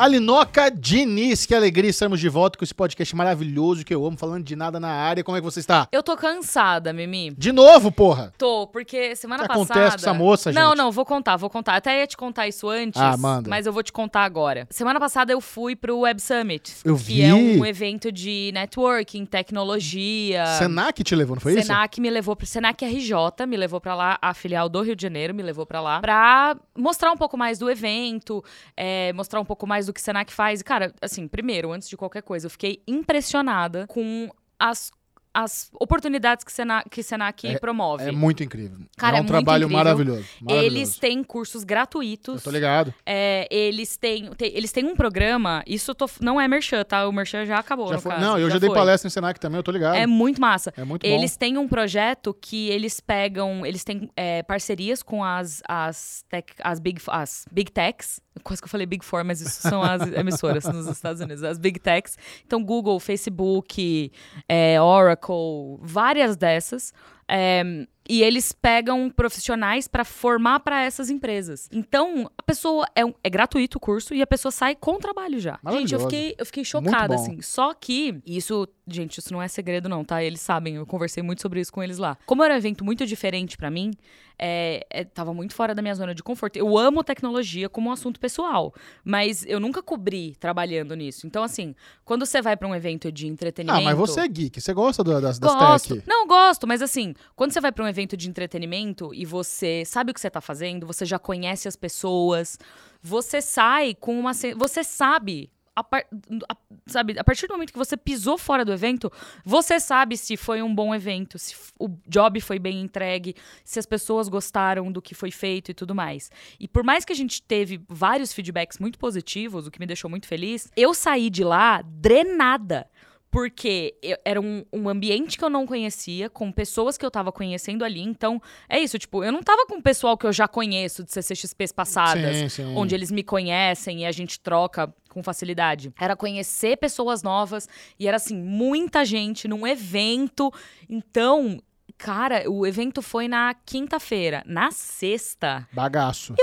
Alinoca Diniz, que alegria estarmos de volta com esse podcast maravilhoso que eu amo, falando de nada na área. Como é que você está? Eu tô cansada, Mimi. De novo, porra! Tô, porque semana que passada. acontece com essa moça, Não, gente? não, vou contar, vou contar. Até ia te contar isso antes. Ah, manda. Mas eu vou te contar agora. Semana passada eu fui pro Web Summit. Eu que vi. é um evento de networking, tecnologia. Senac te levou, não foi isso? Senac me levou pro Senac RJ, me levou pra lá, a filial do Rio de Janeiro me levou pra lá, pra mostrar um pouco mais do evento, é, mostrar um pouco mais do que Senac faz. E, cara, assim, primeiro, antes de qualquer coisa, eu fiquei impressionada com as, as oportunidades que Senac, que Senac promove. É muito incrível. Cara, é um é trabalho maravilhoso. maravilhoso. Eles têm cursos gratuitos. Eu tô ligado. É, eles têm, tem- eles têm um programa. Isso tô- não é merchan, tá? O merchan já acabou. Já no foi- caso, Não, eu já, dei foi. palestra em Senac também, eu tô ligado. É muito massa. É muito bom. Eles têm um projeto que eles pegam, eles têm é, parcerias com as, as, tech, as, big, as big techs. Quase que eu falei Big Four, mas isso são as emissoras nos Estados Unidos. As big techs. Então, Google, Facebook, é, Oracle, várias dessas. É, e eles pegam profissionais para formar para essas empresas. Então, a pessoa. É, um- é gratuito o curso e a pessoa sai com trabalho já. Gente, eu fiquei, eu fiquei chocada, assim. Só que, isso, gente, isso não é segredo, não, tá? Eles sabem, eu conversei muito sobre isso com eles lá. Como era um evento muito diferente pra mim, é, é, tava muito fora da minha zona de conforto. Eu amo tecnologia como um assunto pessoal, mas eu nunca cobri trabalhando nisso. Então, assim, quando você vai pra um evento de entretenimento. Ah, mas você é geek, você gosta do- das, das Gosto. tech. Não, gosto, mas assim, quando você vai pra um evento de entretenimento e você sabe o que você tá fazendo, você já conhece as pessoas, você sai com uma. Você sabe. A, par- a- sabe, a partir do momento que você pisou fora do evento, você sabe se foi um bom evento, se o job foi bem entregue, se as pessoas gostaram do que foi feito e tudo mais. E por mais que a gente teve vários feedbacks muito positivos, o que me deixou muito feliz, eu saí de lá drenada. Porque eu- era um, um ambiente que eu não conhecia, com pessoas que eu tava conhecendo ali. Então, é isso, tipo, eu não tava com o pessoal que eu já conheço de CCXPs passadas, Sim, sim. onde eles me conhecem e a gente troca com facilidade. Era conhecer pessoas novas e era assim, muita gente num evento. Então, cara, o evento foi na quinta-feira. Na sexta, Bagaço.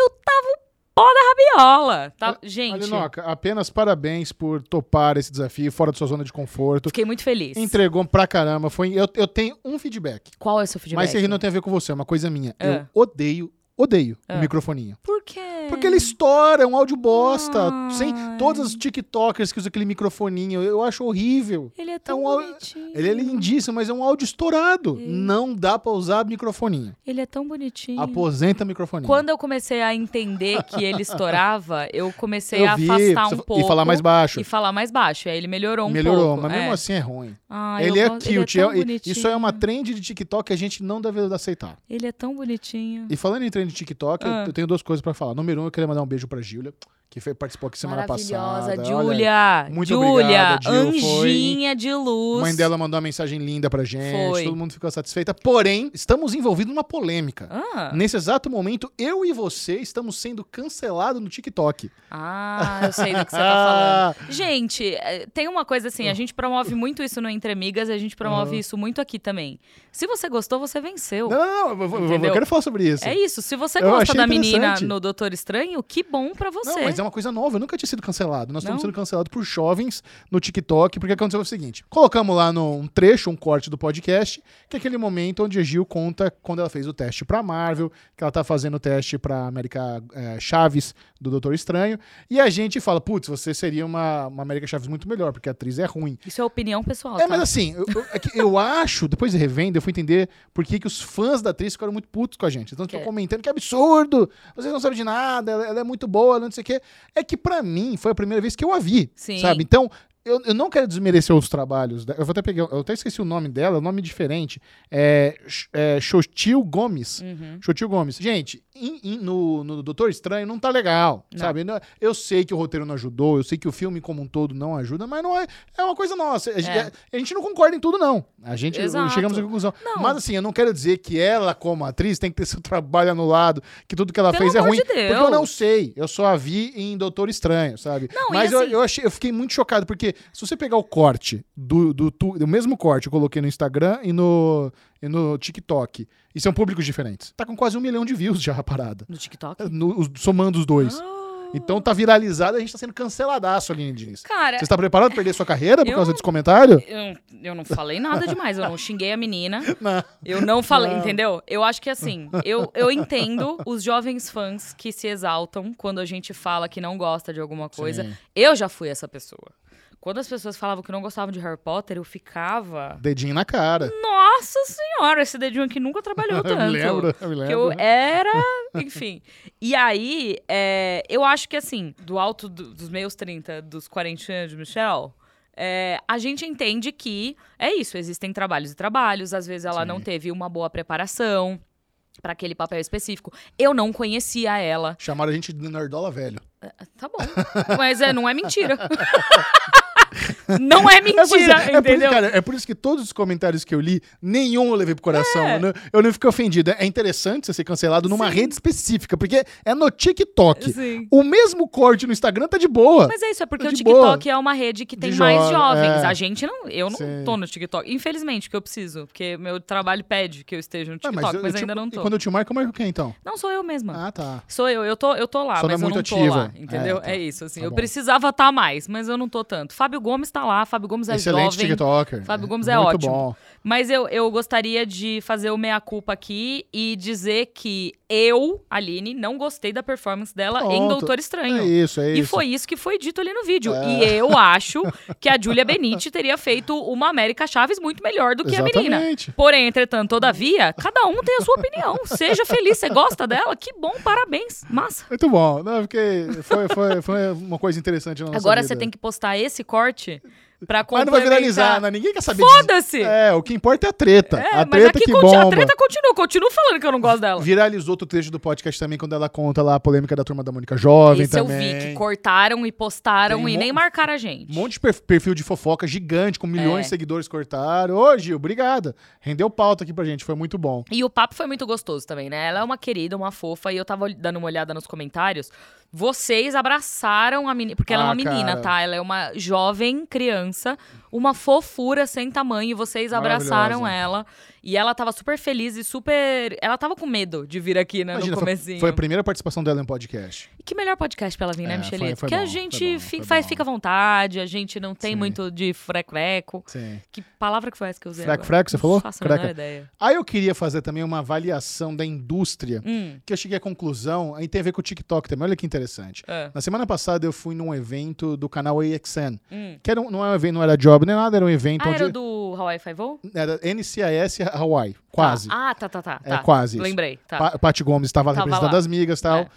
Pó da rabiola. Tá? Gente, Alinoca, apenas parabéns por topar esse desafio fora da sua zona de conforto. fiquei muito feliz. Entregou pra caramba. Foi, eu, eu tenho um feedback. Qual é o seu feedback? Mas esse não tem a ver com você, é uma coisa minha. Eu odeio, odeio É. o microfoninho. Por quê? Porque ele estoura, é um áudio bosta. Ai. Sem todos os TikTokers que usam aquele microfoninho. Eu acho horrível. Ele é tão um áudio- bonitinho. Ele é lindíssimo, mas é um áudio estourado. Não dá pra usar microfoninho. Ele é tão bonitinho. Aposenta microfoninho. Quando eu comecei a entender que ele estourava, eu comecei Eu a vi, afastar um pouco. E falar mais baixo. E falar mais baixo. Aí ele melhorou um Melhorou, pouco. mas mesmo é. assim é ruim. Ah, eu ele é gosto- cute. Ele é é- isso é uma trend de TikTok que a gente não deve aceitar. Ele é tão bonitinho. E falando em trend de TikTok, eu- Ah. eu tenho duas coisas pra falar. Número um, eu queria mandar um beijo pra Júlia, que foi, participou aqui semana Maravilhosa, passada. Olha, Júlia. muito Júlia, Gil, foi- anjinha de A luz. mãe dela mandou uma mensagem linda pra gente, Foi. todo mundo ficou satisfeita. Porém, estamos envolvidos numa polêmica. Ah, Nesse exato momento, eu e você estamos sendo cancelados no TikTok. ah, eu sei do que você tá falando. Gente, eh, tem uma coisa assim, a gente promove muito isso no Entre Amigas e a gente promove Uhum. isso muito aqui também. Se você gostou, você venceu. Não, não, não, eu, eu Entendeu? quero falar sobre isso. É isso. Se você Eu gosta da menina no Doutor Estranho, que bom pra você. Não, mas é uma coisa nova. Eu nunca tinha sido cancelado. Nós estamos sendo cancelados por jovens no TikTok, porque aconteceu o seguinte: colocamos lá no, um trecho, um corte do podcast, que é aquele momento onde a Gil conta quando ela fez o teste pra Marvel, que ela tá fazendo o teste pra América eh, Chaves do Doutor Estranho, e a gente fala: putz, você seria uma, uma América Chaves muito melhor, porque a atriz é ruim. Isso é opinião pessoal, É, tá? mas assim, eu, eu- é eu acho, depois de revenda, eu fui entender por que, que os fãs da atriz ficaram muito putos com a gente. Então, estão Que- comentando que absurdo, vocês não sabem de nada, ela, ela é muito boa, ela não sei o quê. É que pra mim foi a primeira vez que eu a vi, Sim. sabe? Então, eu, eu não quero desmerecer outros trabalhos. Eu vou até pegar, eu até esqueci o nome dela, é um nome diferente. É, é Gomes. Uhum. Gomes. Gente, em- em- no, no Doutor Estranho não tá legal, Não. sabe? Eu sei que o roteiro não ajudou, eu sei que o filme como um todo não ajuda, mas não é, é uma coisa nossa. A, gente- É. a gente não concorda em tudo, não. A gente Exato. chegamos à conclusão. Não. Mas assim, eu não quero dizer que ela, como atriz, tem que ter seu trabalho anulado, que tudo que ela Pelo fez é ruim. de Porque Deus. eu não sei. Eu só a vi em Doutor Estranho, sabe? Não, mas eu, assim- eu, achei, eu fiquei muito chocado, porque se você pegar o corte do, do, tu- do mesmo corte, eu coloquei no Instagram e no, e no TikTok. E são públicos diferentes. Tá com quase um milhão de views já a parada. No TikTok? No- os- somando os dois. Ah, Então tá viralizado, a gente tá sendo canceladaço, Aline Diniz. Cara, Você está preparado pra perder sua carreira por causa não- desse comentário? eu, eu não falei nada demais. Eu não xinguei a menina. Não. Eu não falei, Não. entendeu? Eu acho que assim, eu, eu entendo os jovens fãs que se exaltam quando a gente fala que não gosta de alguma coisa. Sim. Eu já fui essa pessoa. Quando as pessoas falavam que não gostavam de Harry Potter, eu ficava. Dedinho na cara. Nossa senhora, esse dedinho aqui nunca trabalhou Eu tanto. me lembro, eu me Que lembro. eu era, enfim. E aí, é, eu acho que assim, do alto do- dos meus 30, dos 40 anos de Michelle, é, a gente entende que é isso, existem trabalhos e trabalhos, às vezes ela Sim. não teve uma boa preparação para aquele papel específico. Eu não conhecia ela. Chamaram a gente de nerdola velho. Tá bom. Mas é, não é mentira. não é É isso, mentira, é, por isso, entendeu? cara, é por isso que todos os comentários que eu li, nenhum eu levei pro coração. É. Eu, não, eu não fiquei ofendido. É interessante você ser cancelado numa rede específica, porque é no TikTok. Sim. O mesmo corte no Instagram tá de boa. Mas é isso, é porque De o TikTok boa. é uma rede que tem De mais jo- jovens. é. A gente não. Eu não Sim. tô no TikTok. Infelizmente, que eu preciso. Porque meu trabalho pede que eu esteja no Ah, TikTok, eu- mas, eu te- ainda não E tô. quando eu te marco, eu marco quem então? Não sou eu mesma. Ah, tá. Sou eu, eu tô, eu tô lá, Só mas é eu muito não tô ativa. lá, entendeu? É, tá. É, isso, assim. Tá eu precisava estar mais, mas eu não tô tanto. Fábio Gomes tá lá, Fábio Gomes é Excelente jovem. TikToker. Fábio Gomes é Muito ótimo. bom. Mas eu, eu gostaria de fazer o meia-culpa aqui e dizer que eu, Aline, não gostei da performance dela em Pronto. Doutor Estranho. É isso, é E isso. foi isso que foi dito ali no vídeo. É. E eu acho que a Julia Benite teria feito uma América Chaves muito melhor do que a menina. Exatamente. Porém, entretanto, todavia, cada um tem a sua opinião. Seja feliz, você gosta dela? Que bom, parabéns. Massa. Muito bom. Não, porque foi, foi, foi uma coisa interessante na nossa Agora vida. você tem que postar esse corte pra Mas não vai viralizar, né? Ninguém quer saber Foda-se! É, o que importa é a treta. É, a mas treta aqui que bomba. a treta continua. Continuo falando que eu não gosto dela. Viralizou outro trecho do podcast também, quando ela conta lá a polêmica da turma da Mônica Jovem Esse eu também. vi, que cortaram e postaram Tem e um nem marcaram a gente. Um monte de perf- perfil de fofoca gigante, com milhões É. de seguidores cortaram. Ô, Gil, obrigada. Rendeu pauta aqui pra gente, foi muito bom. E o papo foi muito gostoso também, né? Ela é uma querida, uma fofa, e eu tava dando uma olhada nos comentários. Vocês abraçaram a menina. Porque ela é Ah, uma menina, cara. tá? Ela é uma jovem criança, uma fofura sem tamanho, e vocês abraçaram ela. E ela tava super feliz e super. Ela tava com medo de vir aqui, né? Imagina, no foi, comecinho. foi a primeira participação dela em podcast. E que melhor podcast pra ela vir, né, É, foi- foi Porque a gente foi bom, fi- foi faz, fica à vontade, a gente não tem Sim. muito de freco-freco. Sim. Que palavra que foi essa que eu usei? Freco, freco, você falou? Faço a Freca. ideia. Aí eu queria fazer também uma avaliação da indústria, Hum, que eu cheguei à conclusão, aí tem a ver com o TikTok também, olha que interessante. é. Na semana passada eu fui num evento do canal AXN, Hum. que era um- não, é um evento, não era job nem nada, era um evento Ah, onde... era o do Hawaii Five-O? Era NCIS Hawaii, quase. Ah, tá, tá, tá. É tá. quase. Lembrei, tá. Pa Paty Gomes estava Tava representando as migas e tal. É.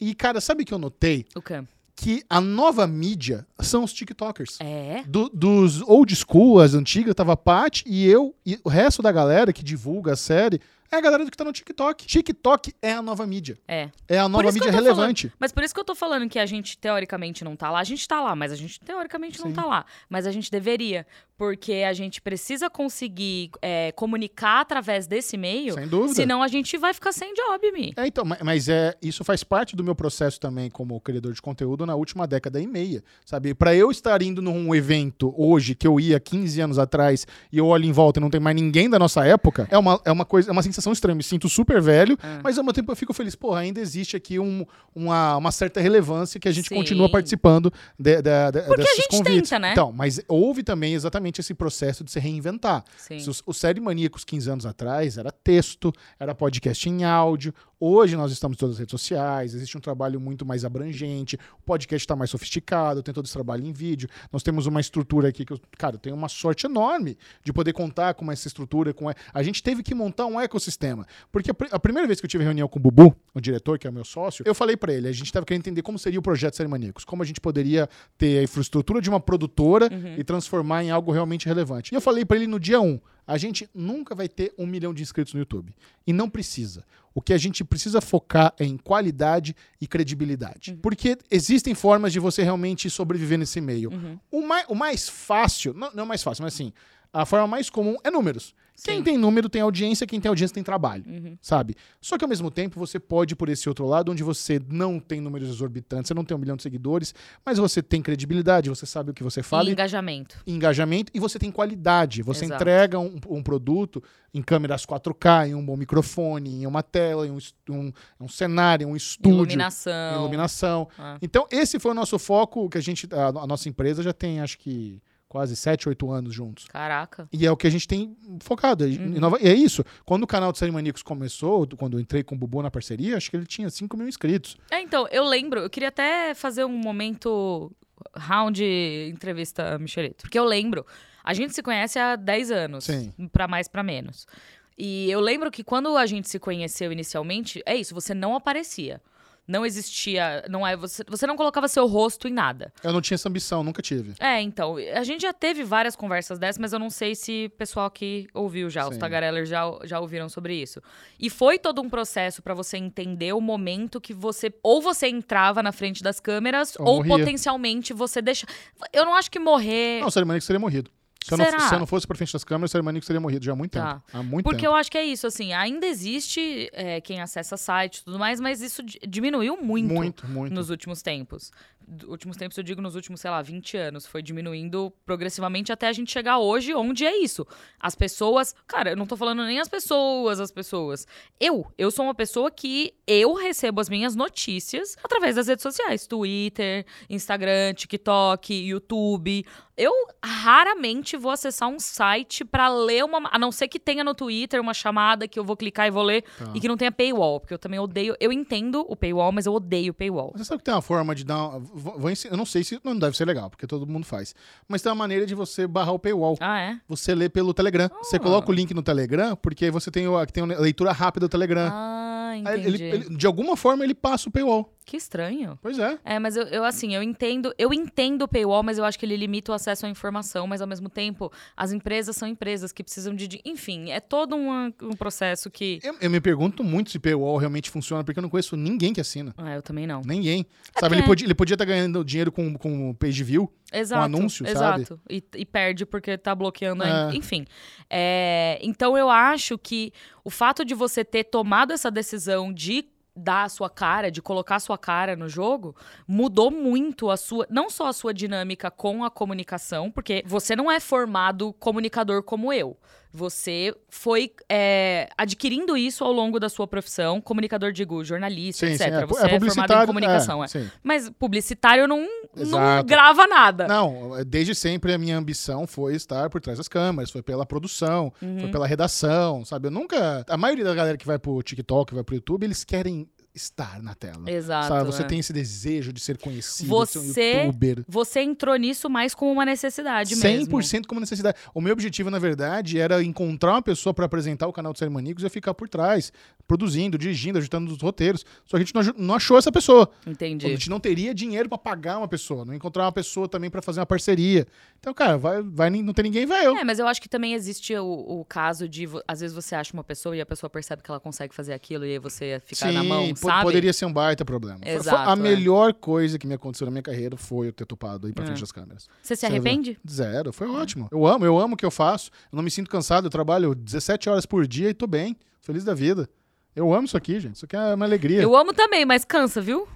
E, cara, sabe o que eu notei? O quê? Que a nova mídia são os TikTokers. É? Do- dos old school, as antigas, tava a Paty e eu, e o resto da galera que divulga a série é a galera que tá no TikTok. TikTok é a nova mídia. É. É a nova mídia relevante. Mas por isso que eu tô falando que a gente teoricamente não tá lá. A gente tá lá, mas a gente teoricamente não Sim. tá lá. Mas a gente deveria. Porque a gente precisa conseguir é, comunicar através desse meio. Sem dúvida. Senão a gente vai ficar sem job, Mi. É, então, ma- mas é, isso faz parte do meu processo também como criador de conteúdo na última década e meia, sabe? Pra eu estar indo num evento hoje que eu ia 15 anos atrás e eu olho em volta e não tem mais ninguém da nossa época, é uma, é uma coisa, é uma sensação estranha. Me sinto super velho, Ah. mas ao mesmo tempo eu fico feliz, porra, ainda existe aqui um- uma, uma certa relevância que a gente Sim. continua participando de, de, de, Porque a gente convites. tenta, né? Então, mas houve também exatamente esse processo de se reinventar. Sim. Os- O Série Maníacos 15 anos atrás era texto, era podcast em áudio. Hoje nós estamos em todas as redes sociais, existe um trabalho muito mais abrangente, o podcast está mais sofisticado, tem todo esse trabalho em vídeo. Nós temos uma estrutura aqui que, eu, cara, eu tenho uma sorte enorme de poder contar com essa estrutura. Com a... gente teve que montar um ecossistema. Porque a, pri- a primeira vez que eu tive reunião com o Bubu, o diretor, que é o meu sócio, eu falei para ele, a gente estava querendo entender como seria o projeto Série Maníacos, como a gente poderia ter a infraestrutura de uma produtora e transformar em algo realmente relevante. E eu falei para ele no dia 1, a gente nunca vai ter um milhão de inscritos no YouTube. E não precisa. O que a gente precisa focar é em qualidade e credibilidade. Porque existem formas de você realmente sobreviver nesse meio. O, mai- o mais fácil, não, não é o mais fácil, mas assim, a forma mais comum é números. Quem Sim. tem número tem audiência, quem tem audiência tem trabalho, Uhum. sabe? Só que ao mesmo tempo você pode ir por esse outro lado, onde você não tem números exorbitantes, você não tem um milhão de seguidores, mas você tem credibilidade, você sabe o que você fala E e engajamento. engajamento e você tem qualidade. Você Exato. entrega um, um produto em câmeras 4K, em um bom microfone, em uma tela, em um, um, um cenário, um estúdio, Iluminação. iluminação. Ah. Então, esse foi o nosso foco, que a gente, a, a nossa empresa já tem, acho que, quase 7, 8 anos juntos. Caraca. E é o que a gente tem focado. E- Uhum. E é isso. Quando o canal de Série Maníacos começou, quando eu entrei com o Bubu na parceria, acho que ele tinha 5 mil inscritos. É, então, eu lembro, eu queria até fazer um momento round entrevista Michelito, porque eu lembro, a gente se conhece há 10 anos, Sim. pra mais pra menos. E eu lembro que quando a gente se conheceu inicialmente, é isso, você não aparecia. Não existia, não é, você, você não colocava seu rosto em nada. Eu não tinha essa ambição, nunca tive. É, então, a gente já teve várias conversas dessas, mas eu não sei se o pessoal aqui ouviu já, os Sim. tagarellers já, já ouviram sobre isso. E foi todo um processo pra você entender o momento que você, ou você entrava na frente das câmeras, Ou ou, potencialmente você deixa... Eu não acho que morrer... Não, o Série Maníacos teria morrido. Se eu, não, se eu não fosse pra frente das câmeras, o Maníacos teria morrido já há muito Tá. tempo. Há muito Porque tempo. eu acho que é isso, assim, ainda existe é, quem acessa site e tudo mais, mas isso di- diminuiu muito. Muito, muito. nos últimos tempos. Últimos tempos, eu digo nos últimos, sei lá, 20 anos. Foi diminuindo progressivamente até a gente chegar hoje, onde é isso. As pessoas. Cara, eu não tô falando nem as pessoas, as pessoas. Eu, eu sou uma pessoa que eu recebo as minhas notícias através das redes sociais: Twitter, Instagram, TikTok, YouTube. Eu raramente vou acessar um site pra ler uma. A não ser que tenha no Twitter uma chamada que eu vou clicar e vou ler Tá. e que não tenha paywall. Porque eu também odeio. Eu entendo o paywall, mas eu odeio o paywall. Você sabe que tem uma forma de dar. Vou- ensinar- eu não sei se não deve ser legal, porque todo mundo faz. Mas tem uma maneira de você barrar o paywall. Ah, é? Você lê pelo Telegram. Você Ah. coloca o link no Telegram, porque aí você tem, o, tem a leitura rápida do Telegram. Ah, entendi. ele- ele- de alguma forma ele passa o paywall. Que estranho. Pois é. É, mas eu, eu, assim, eu entendo, eu entendo o paywall, mas eu acho que ele limita o acesso à informação, mas ao mesmo tempo, as empresas são empresas que precisam de. de- enfim, é todo um, um processo que. Eu, eu me pergunto muito se paywall realmente funciona, porque eu não conheço ninguém que assina. Ah, eu também não. Ninguém. É sabe, ele porque- podia, ele podia estar ganhando dinheiro com, com page view. Exato. anúncio, sabe? exato. E, e perde porque tá bloqueando. É. Enfim. É, então eu acho que o fato de você ter tomado essa decisão de dar a sua cara, de colocar a sua cara no jogo, mudou muito a sua, não só a sua dinâmica com a comunicação, porque você não é formado comunicador como eu. Você foi é, adquirindo isso ao longo da sua profissão, comunicador, digo, jornalista, Sim, etc. sim. É, você é, formado em comunicação, é. sim. Mas publicitário não, não grava nada. Não, desde sempre a minha ambição foi estar por trás das câmeras, foi pela produção, Uhum. foi pela redação, sabe? Eu nunca. A maioria da galera que vai pro TikTok, vai pro YouTube, eles querem estar na tela. Exato. sabe? Você é. tem esse desejo de ser conhecido, Você- ser um youtuber. Você entrou nisso mais como uma necessidade mesmo. 100% como necessidade. O meu objetivo, na verdade, era encontrar uma pessoa para apresentar o canal do Série Maníacos e eu ficar por trás, produzindo, dirigindo, ajudando os roteiros. Só que a gente não, não achou essa pessoa. A Entendi. gente não teria dinheiro para pagar uma pessoa, não encontrar uma pessoa também para fazer uma parceria. Então, cara, vai, vai, não tem ninguém, vai eu. É, mas eu acho que também existe o, o caso de, às vezes você acha uma pessoa e a pessoa percebe que ela consegue fazer aquilo e aí você fica na mão, sabe? poderia ser um baita problema. Exato, a é. melhor coisa que me aconteceu na minha carreira foi eu ter topado ir pra frente É. das câmeras. Você se arrepende? Zero, foi ótimo. Eu amo, eu amo o que eu faço. Eu não me sinto cansado, eu trabalho 17 horas por dia e tô bem, feliz da vida. Eu amo isso aqui, gente. Isso aqui é uma alegria. Eu amo também, mas cansa, viu?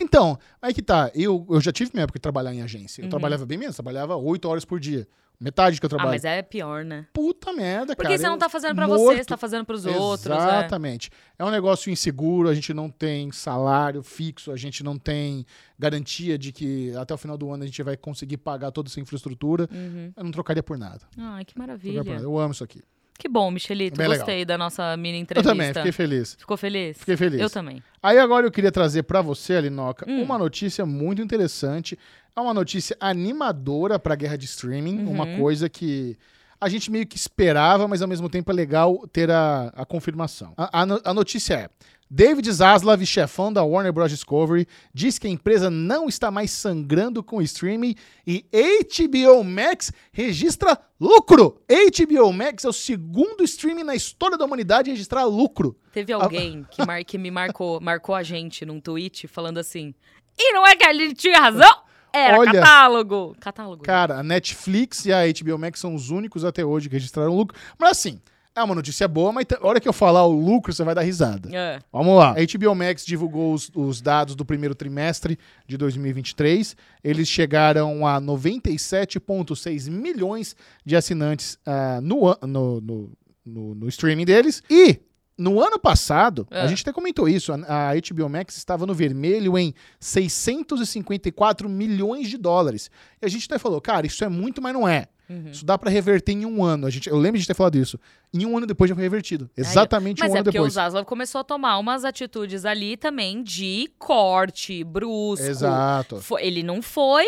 Então, aí que tá. Eu, eu já tive minha época de trabalhar em agência. Eu Uhum. trabalhava bem menos, trabalhava 8 horas por dia. Metade do que eu Ah, trabalho. mas é pior, né? Puta merda, Porque cara. você não tá fazendo pra morto. você, você tá fazendo pros outros, né? Exatamente. É um negócio inseguro, a gente não tem salário fixo, a gente não tem garantia de que até o final do ano a gente vai conseguir pagar toda essa infraestrutura. Uhum. Eu não trocaria por nada. Ai, que maravilha. Eu amo isso aqui. Que bom, Michelito. Bem legal. Gostei da nossa mini Eu entrevista. também, fiquei feliz. Ficou feliz? Fiquei feliz. Eu também. Aí agora eu queria trazer pra você, Alinoca, Hum. uma notícia muito interessante. É uma notícia animadora pra guerra de streaming, Uhum. uma coisa que a gente meio que esperava, mas ao mesmo tempo é legal ter a, a confirmação. A, a a notícia é: David Zaslav, chefão da Warner Bros. Discovery, diz que a empresa não está mais sangrando com o streaming e HBO Max registra lucro. HBO Max é o segundo streaming na história da humanidade a registrar lucro. Teve alguém que, mar- que me marcou, marcou a gente num tweet falando assim. E não é que a gente tinha razão? Era Olha. catálogo. Catálogo. Cara, a Netflix e a HBO Max são os únicos até hoje que registraram lucro. Mas assim, É uma notícia boa, mas a hora que eu falar o lucro, você vai dar risada. É. Vamos lá. A HBO Max divulgou os, os dados do primeiro trimestre de 2023. Eles chegaram a 97,6 milhões de assinantes no, an- no, no, no- no streaming deles. E no ano passado, a É. gente até comentou isso, a, a HBO Max estava no vermelho em 654 milhões de dólares. E a gente até falou, cara, isso é muito, mas não é. Uhum. Isso dá pra reverter em um ano. A gente, eu lembro de ter falado isso. Em um ano depois já foi revertido. Exatamente Mas um é ano porque depois. o Zaslav começou a tomar umas atitudes ali também de corte brusco. Exato. Fo- Ele não foi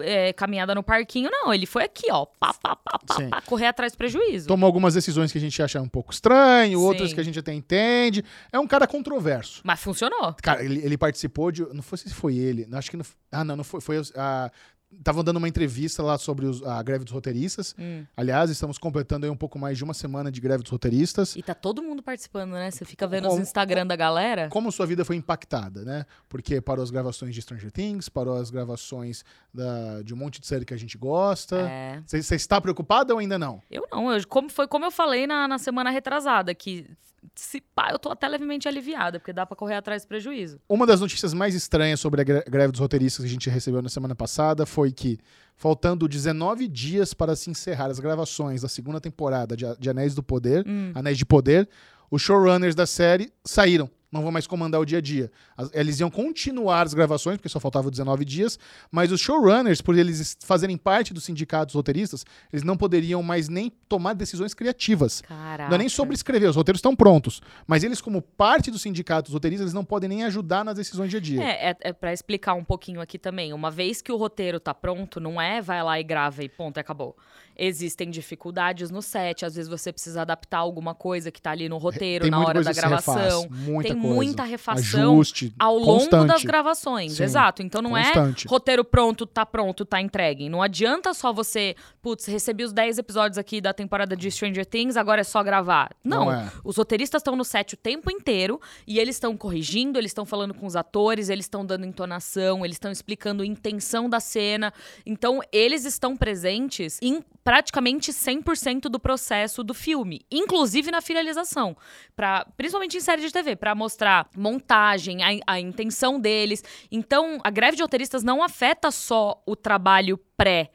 é, caminhada no parquinho, não. Ele foi aqui, ó. Pá, pá, pá, pá, Sim. pá, correr atrás do prejuízo. Tomou algumas decisões que a gente acha um pouco estranho, outras Sim. que a gente até entende. É um cara controverso. Mas funcionou. Cara, ele, ele participou de. Não foi se foi ele. Acho que não. Ah, não, não foi. foi a, Estavam dando uma entrevista lá sobre os- a greve dos roteiristas. Hum. Aliás, estamos completando aí um pouco mais de uma semana de greve dos roteiristas. E tá todo mundo participando, né? Você fica vendo os Como- Instagram da galera. Como sua vida foi impactada, né? Porque parou as gravações de Stranger Things, parou as gravações da- de um monte de série que a gente gosta. É. Você você está preocupada ou ainda não? Eu não, eu, como, foi como eu falei na, na semana retrasada, que se pá, eu tô até levemente aliviada, porque dá pra correr atrás do prejuízo. Uma das notícias mais estranhas sobre a gre- greve dos roteiristas que a gente recebeu na semana passada foi que, faltando 19 dias para se encerrar as gravações da segunda temporada de Anéis do Poder, Hum. Anéis de Poder, os showrunners da série saíram. Não vão mais comandar o dia a dia. As- Eles iam continuar as gravações, porque só faltavam 19 dias, mas os showrunners, por eles es- fazerem parte dos sindicatos roteiristas, eles não poderiam mais nem tomar decisões criativas. Caraca. Não é nem sobre escrever, os roteiros estão prontos. Mas eles, como parte do sindicato dos roteiristas, eles não podem nem ajudar nas decisões dia a dia. É, é, é para explicar um pouquinho aqui também. Uma vez que o roteiro tá pronto, não é vai lá e grava e ponto, acabou. Existem dificuldades no set, às vezes você precisa adaptar alguma coisa que tá ali no roteiro Tem na hora da se refaz, gravação. muita Tem coisa. muita refação Ajuste ao longo constante. das gravações. Sim, Exato. Então não constante. é roteiro pronto, tá pronto, tá entregue. Não adianta só você, putz, recebi os 10 episódios aqui da temporada de Stranger Things, agora é só gravar. Não. Não é. Os roteiristas estão no set o tempo inteiro e eles estão corrigindo, eles estão falando com os atores, eles estão dando entonação, eles estão explicando a intenção da cena. Então, eles estão presentes em praticamente 100% do processo do filme, inclusive na finalização, pra, principalmente em série de TV, para mostrar montagem, a, a intenção deles. Então, a greve de roteiristas não afeta só o trabalho pré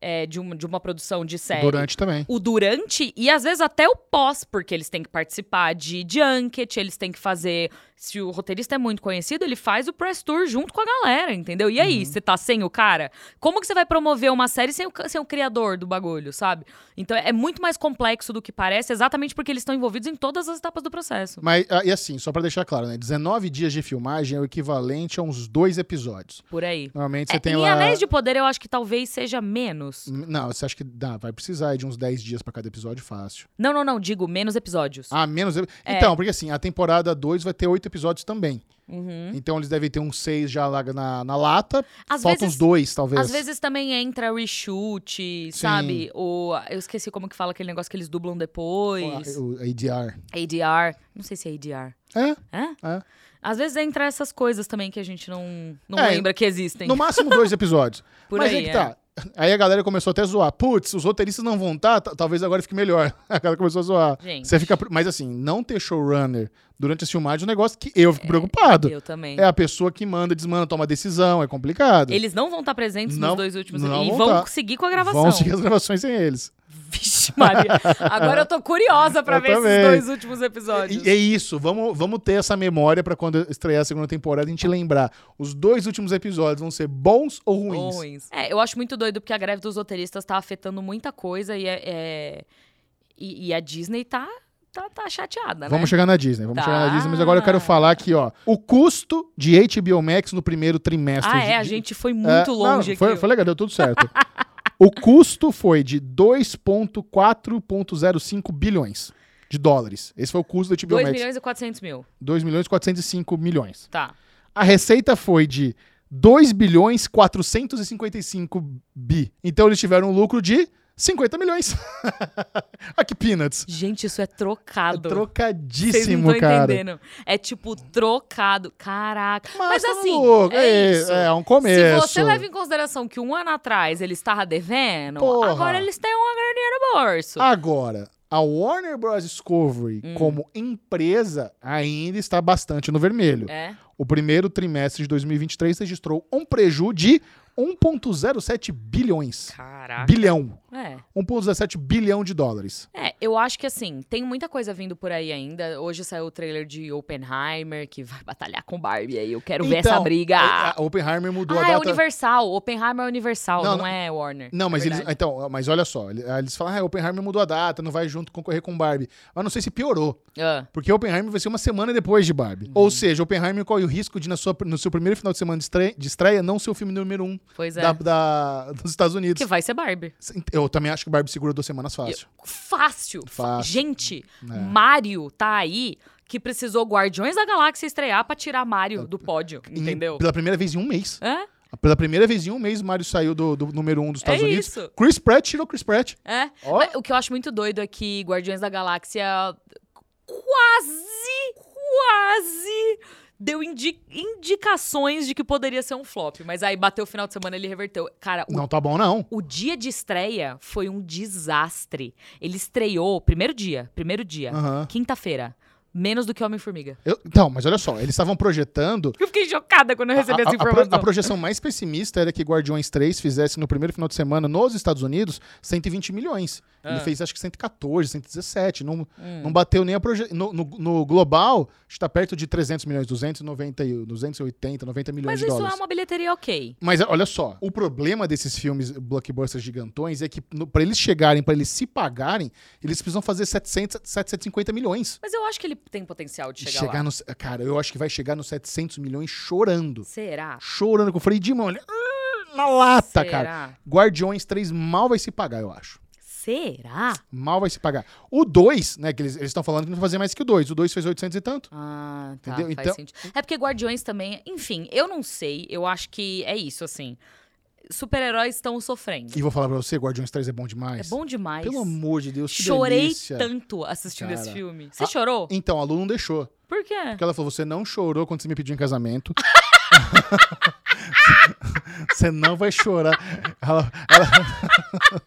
é, de, uma, de uma produção de série Durante também. o durante e às vezes até o pós, porque eles têm que participar de junket, eles têm que fazer. Se o roteirista é muito conhecido, ele faz o press tour junto com a galera, entendeu? E Uhum. aí, você tá sem o cara? Como que você vai promover uma série sem o, sem o criador do bagulho, sabe? Então é muito mais complexo do que parece, exatamente porque eles estão envolvidos em todas as etapas do processo. Mas, ah, e assim, só pra deixar claro, né? 19 dias de filmagem é o equivalente a uns dois episódios. Por aí. Normalmente você É, tem em lá. Anéis de Poder, eu acho que talvez seja menos. Não, você acha que dá, vai precisar de uns 10 dias pra cada episódio fácil. Não, não, não, digo menos episódios. Ah, menos. É. Então, porque assim, a temporada 2 vai ter oito episódios também. Uhum. Então eles devem ter uns seis já lá na, na lata. Às Faltam vezes- uns dois, talvez. Às vezes também entra reshoot, sabe? O, eu esqueci como que fala aquele negócio que eles dublam depois. O, o ADR. ADR. Não sei se é ADR. É? É? É. Às vezes entra essas coisas também que a gente não, não É, lembra que existem. No máximo dois episódios. Por Mas aí, aí que é. tá. Aí a galera começou até a zoar. Putz, os roteiristas não vão estar, tá, talvez agora fique melhor. A galera começou a zoar. Gente. Você fica. Mas assim, não ter showrunner durante as filmagens é um negócio que eu fico preocupado. Eu também. É a pessoa que manda, desmanda, toma decisão, é complicado. Eles não vão estar presentes Não- nos dois últimos não e vão vão tá. seguir com a gravação. Vão seguir as gravações sem eles. Vixe, Maria. Agora eu tô curiosa pra Eu ver também. esses dois últimos episódios. E é isso, vamos, vamos ter essa memória pra quando estrear a segunda temporada a gente lembrar. Os dois últimos episódios vão ser bons ou ruins? Ou ruins. É, eu acho muito doido porque a greve dos roteiristas tá afetando muita coisa e, é, é- e, e a Disney tá, tá, tá chateada, né? Vamos chegar na Disney, vamos Tá. chegar na Disney, mas agora eu quero falar aqui, ó. O custo de HBO Max no primeiro trimestre. Ah, de- é? A gente foi É, muito não, longe foi, aqui. foi legal, deu tudo certo. o custo foi de 2,4,05 bilhões de dólares. Esse foi o custo da HBO 2 Max. milhões e 400 mil. 2 milhões e 405 milhões. Tá. A receita foi de 2 bilhões 455 bi. Então eles tiveram um lucro de 50 milhões. Aqui, peanuts. Gente, isso é É trocado. Não trocadíssimo, estão cara. entendendo. É tipo trocado. Caraca. Mas, tá assim, louco. é, isso. é um começo. Se você leva em consideração que um ano atrás eles estavam devendo, Porra. agora eles têm uma graninha no bolso. Agora, A Warner Bros. Discovery, Hum. como empresa, ainda está bastante no vermelho. É? O primeiro trimestre de 2023 registrou um preju de 1,07 bilhões. Caraca. Bilhão. É. 1,17 bilhão de dólares. É, eu acho que assim, tem muita coisa vindo por aí ainda. Hoje saiu o trailer de Oppenheimer, que vai batalhar com Barbie aí. Eu quero ver essa Então, briga. A a Oppenheimer mudou ah, a é data. Universal. Oppenheimer é Universal, Não, não, não- é Warner. Não, mas É eles. Então, mas olha só, ele- eles falam, ah, Oppenheimer mudou a data, não vai junto concorrer com Barbie. Mas não sei se piorou. Ah, Porque Oppenheimer vai ser uma semana depois de Barbie. Uhum. Ou seja, Oppenheimer corre o risco de, na sua, no seu primeiro final de semana de estreia, de estreia não ser o filme número um pois é. da, da- dos Estados Unidos. Que vai ser Barbie. Eu também acho que Barbie segura duas semanas fácil. Fácil. Fácil. Gente, É. Mario tá aí que precisou Guardiões da Galáxia estrear pra tirar Mario do pódio, Em- entendeu? pela primeira vez em um mês. É? Pela primeira vez em um mês, Mario saiu do, do número um dos Estados É Unidos. isso. Chris Pratt tirou Chris Pratt. É. Mas o que eu acho muito doido é que Guardiões da Galáxia quase, quase deu indi- indicações de que poderia ser um flop. Mas aí bateu o final de semana e ele reverteu. Cara, o, Não tá bom, não. o dia de estreia foi um desastre. Ele estreou, primeiro dia, primeiro dia, Aham. quinta-feira. Menos do que Homem-Formiga. Eu- então, mas olha só, eles estavam projetando. Eu fiquei chocada quando eu recebi a, essa a- a pro- informação. a projeção mais pessimista era que Guardiões 3 fizesse no primeiro final de semana nos Estados Unidos 120 milhões. Ele Ah. fez acho que 114, 117. Não, Hum. não bateu nem a projeção. No, no- no global, está perto de 300 milhões, 290, e- 280, 90 milhões Mas de isso dólares. é uma bilheteria ok. Mas olha só, o problema desses filmes blockbusters gigantões é que para eles chegarem, para eles se pagarem, eles precisam fazer 700, 750 milhões. Mas eu acho que ele tem potencial de E chegar, lá. nos, cara, eu acho que vai chegar nos 700 milhões chorando. Será? Chorando com o freio de mão. olha, "Ah", Na lata, Será? cara. Guardiões 3 mal vai se pagar, eu acho. Será? Mal vai se pagar. O 2, né, que eles estão falando que não vai fazer mais que o 2. O 2 fez 800 e tanto. Ah, tá. Entendeu? Então- sentido. É porque Guardiões também. Enfim, eu não sei. Eu acho que é isso, assim. Super-heróis estão sofrendo. E vou falar pra você, Guardiões 3 é bom É demais. bom demais. Pelo amor de Deus, que Chorei delícia. tanto assistindo Cara. esse filme. Você Ah, chorou? Então, a Lu não deixou. Por quê? Porque ela falou: você não chorou quando você me pediu em casamento. você não vai chorar. Ela, ela-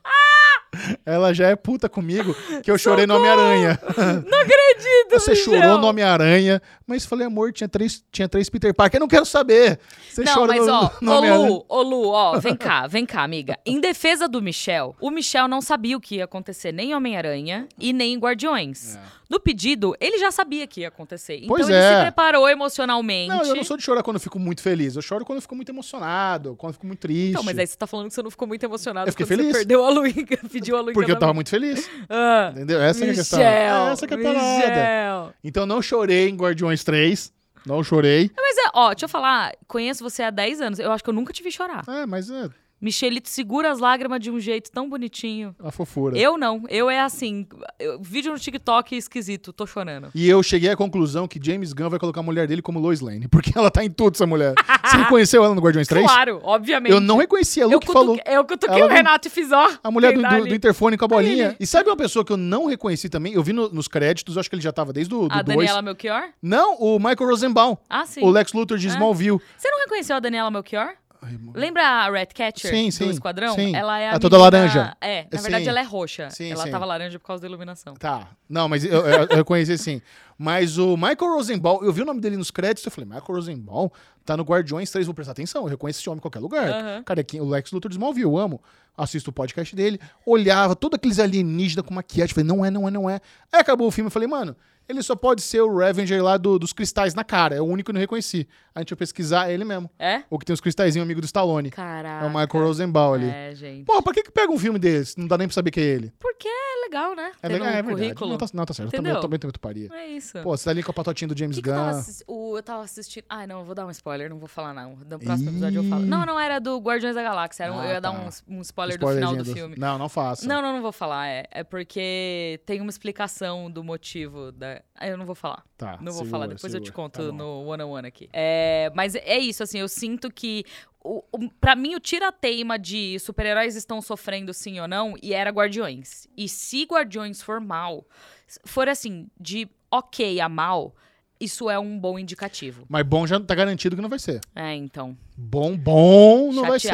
ela já é puta comigo que eu chorei no Homem-Aranha. Não acredito, Você Michel. chorou no Homem-Aranha, mas falei, amor, tinha três, tinha três Peter Parker. Eu não quero saber. Você Não, chorou mas no, ó, no ô. Lu, ô Lu, ó, vem cá, vem cá, amiga. Em defesa do Michel, o Michel não sabia o que ia acontecer nem em Homem-Aranha e nem em Guardiões. No pedido, ele já sabia que ia acontecer. Então Pois ele é. se preparou emocionalmente. Não, eu não sou de chorar quando eu fico muito feliz. Eu choro quando eu fico muito emocionado, quando eu fico muito triste. Então, mas aí você tá falando que você não ficou muito emocionado Eu quando feliz. você perdeu a Lu, em- pediu a Lu em Porque eu tava muito feliz. Ah, Entendeu? Essa é a questão. Michel, Essa que é a parada. Michel. Então não chorei em Guardiões 3. Não chorei. Mas é, ó, deixa eu falar, conheço você há 10 anos, eu acho que eu nunca te vi chorar. É, mas é Michelito segura as lágrimas de um jeito tão bonitinho. uma fofura. Eu não, eu é assim, eu- vídeo no TikTok esquisito, tô chorando. E eu cheguei à conclusão que James Gunn vai colocar a mulher dele como Lois Lane. Porque ela tá em tudo, essa mulher. Você reconheceu ela no Guardiões 3? Claro, obviamente. Eu não reconheci a Lu eu que falou. Eu cutuquei Ela o Renato Fizó. A mulher do, do, do interfone com a bolinha. E sabe uma pessoa que eu não reconheci também? Eu vi no- nos créditos, acho que ele já tava desde o do A 2. Daniela Melchior? Não, o Michael Rosenbaum. Ah, sim. O Lex Luthor de É. Smallville. Você não reconheceu a Daniela Melchior? Lembra a Ratcatcher Sim, do sim, Esquadrão? sim. Ela é a A toda menina- laranja. É, na Sim. verdade ela é roxa. Sim, ela sim. tava laranja por causa da iluminação. Tá. Não, mas eu, eu, eu reconheci sim. Mas o Michael Rosenbaum, eu vi o nome dele nos créditos, eu falei, Michael Rosenbaum tá no Guardiões 3, vou prestar atenção, eu reconheço esse homem em qualquer lugar. Aham. Cara, aqui, o Lex Luthor de Smallville, eu amo. Assisto o podcast dele, olhava todos aqueles alienígenas com maquiagem, falei, não é, não é, não é. Aí acabou o filme, eu falei, mano, ele só pode ser o Revenger lá do- dos cristais na cara, é o único que eu não reconheci. A gente vai pesquisar é ele mesmo. É? O que tem os cristalzinhos, amigo do Stallone. Caraca. É o Michael Rosenbaum ali. É, gente. Pô, pra que, que pega um filme desse? Não dá nem pra saber que é ele. Porque é legal, né? É Ter legal, no é verdade. currículo. Não tá, não, tá certo. Eu também, Entendeu? eu também tenho muito paria. É isso. Pô, você tá ali com a patotinha do James que, que eu tava Gunn. O- Eu tava assistindo. Ai, não, eu vou dar um spoiler, não vou falar, não. No próximo episódio eu falo. Ih. Não, não era do Guardiões da Galáxia. Era um- Ah, eu ia dar tá. um, um spoiler do final do filme. Não, não faça. Não, não, não vou falar. É, é porque tem uma explicação do motivo da. Ah, eu não vou falar. Tá, Não vou segura, falar, depois eu te segura. conto Tá no one on one aqui. É, mas é isso, assim, eu sinto que. O, o, pra mim, o tira-teima de super-heróis estão sofrendo sim ou não, e era Guardiões. E se Guardiões for mal, for assim, de ok a mal, isso é um bom indicativo. Mas bom já tá garantido que não vai ser. É, então. Bom, bom não vai ser.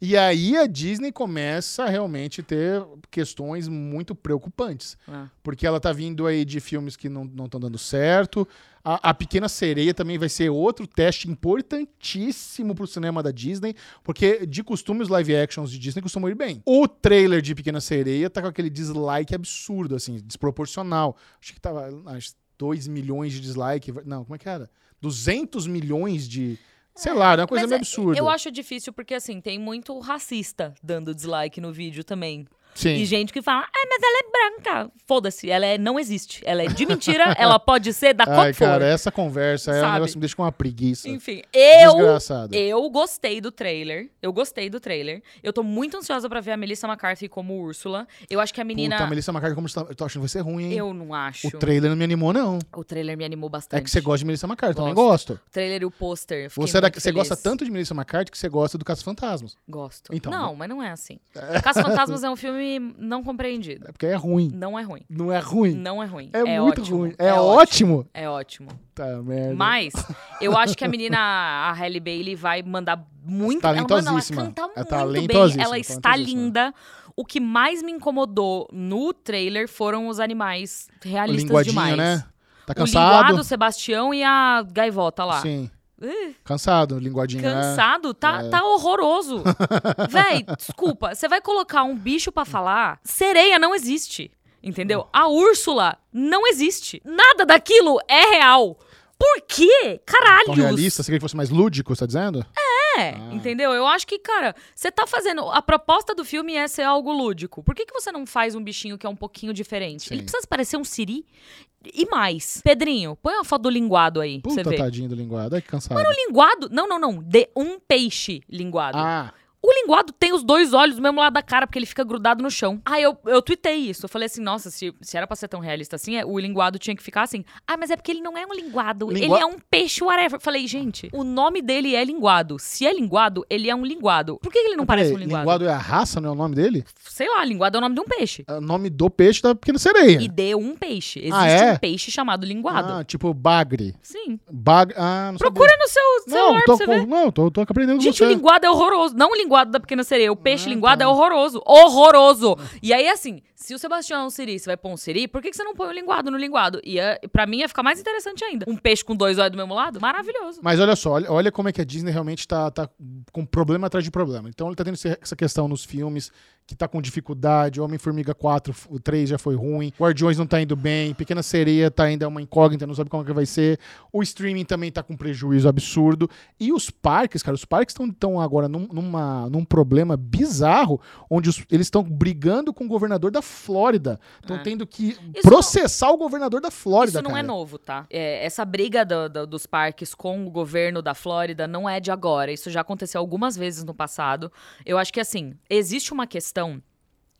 E aí a Disney começa a realmente ter questões muito preocupantes. É. Porque ela tá vindo aí de filmes que não estão dando certo. A, a Pequena Sereia também vai ser outro teste importantíssimo pro cinema da Disney, porque de costume os live actions de Disney costumam ir bem. O trailer de Pequena Sereia tá com aquele dislike absurdo, assim, desproporcional. Acho que tava acho, 2 milhões de dislike. Não, como é que era? 200 milhões de. Sei lá, é uma coisa meio é- absurda. Eu acho difícil porque, assim, tem muito racista dando dislike no vídeo também. Sim. E gente que fala, ah, mas ela é branca. Foda-se, ela é, não existe. Ela é de mentira, ela pode ser da cor Ai, for. cara, essa conversa é um negócio que me deixa com uma preguiça. Enfim, eu Desgraçado. Eu gostei do trailer. Eu gostei do trailer. Eu tô muito ansiosa pra ver a Melissa McCarthy como Úrsula. Eu acho que a menina. Puta, a Melissa McCarthy, como eu tô achando que vai ser ruim, hein? Eu não acho. O trailer não me animou, não. O trailer me animou bastante. É que você gosta de Melissa McCarthy, eu também Gosto. gosto. O trailer e o pôster. Você, é da- você gosta tanto de Melissa McCarthy que você gosta do Caça Fantasmas. Gosto. Então, não, mas não é assim. Caça Fantasmas é um filme não compreendido. É porque é ruim. Não é ruim. Não é ruim. Não é ruim. É, muito ótimo. ruim. É, ótimo. É ótimo. Tá, merda. Mas eu acho que a menina, a Halle Bailey, vai mandar muito. Ela, mano, ela canta É muito bem. Ela está linda. O que mais me incomodou no trailer foram os animais o realistas demais. né? Tá O cansado? linguado, o Sebastião e a gaivota lá. Sim. Cansado, linguadinho, né? Cansado, tá, É. tá horroroso. Véi, desculpa, você vai colocar um bicho pra falar? Sereia não existe. Entendeu? A Úrsula não existe. Nada daquilo é real. Por quê? Tão Caralhos! realista, você queria que fosse mais lúdico, você tá dizendo? É, entendeu? Eu acho que, cara, você tá fazendo. A proposta do filme é ser algo lúdico. Por que, que você não faz um bichinho que é um pouquinho diferente? Sim. Ele precisa parecer um siri. E mais. Pedrinho, põe uma foto do linguado aí pra você Puta ver. tadinho do linguado. Ai, que cansado. O linguado. Não, não, não. De um peixe linguado. Ah, O linguado tem os dois olhos do mesmo lado da cara, porque ele fica grudado no chão. Aí eu, eu tuitei isso. Eu falei assim, nossa, se, se era pra ser tão realista assim, é- o linguado tinha que ficar assim. Ah, mas é porque ele não é um linguado. Lingua- Ele é um peixe, whatever. Falei, gente, o nome dele é linguado. Se é linguado, ele é um linguado. Por que, ele não mas parece um linguado? linguado é a raça, não é o nome dele? Sei lá, linguado é o nome de um peixe. É o nome do peixe da pequena sereia. E de um peixe. Existe Ah, é? um peixe chamado linguado. Ah, tipo bagre. Sim. Bag... Ah, não Procura no seu sabia. celular Não, pra tô, você com- ver. não, tô, tô aprendendo com Gente, você. o linguado é horroroso. Não o linguado da pequena sereia. O peixe Ah, linguado tá. é horroroso. Horroroso. E aí, assim, se o Sebastião é um siri, você vai pôr um siri, por que, que você não põe o linguado no linguado? E é, pra mim ia ficar mais interessante ainda. Um peixe com dois olhos do mesmo lado? Maravilhoso. Mas olha só, olha, olha como é que a Disney realmente tá, tá com problema atrás de problema. Então ele tá tendo essa questão nos filmes, que tá com dificuldade, Homem-Formiga 4, o 3 já foi ruim, Guardiões não tá indo bem, Pequena Sereia tá ainda uma incógnita, não sabe como que vai ser, o streaming também tá com prejuízo absurdo, e os parques, cara, os parques estão agora num, numa, num problema bizarro, onde os- eles estão brigando com o governador da Flórida, estão É. tendo que Isso processar o governador da Flórida, Isso não cara. é novo, tá? É, essa briga do- do- dos parques com o governo da Flórida não é de agora. Isso já aconteceu algumas vezes no passado. Eu acho que, assim, existe uma questão.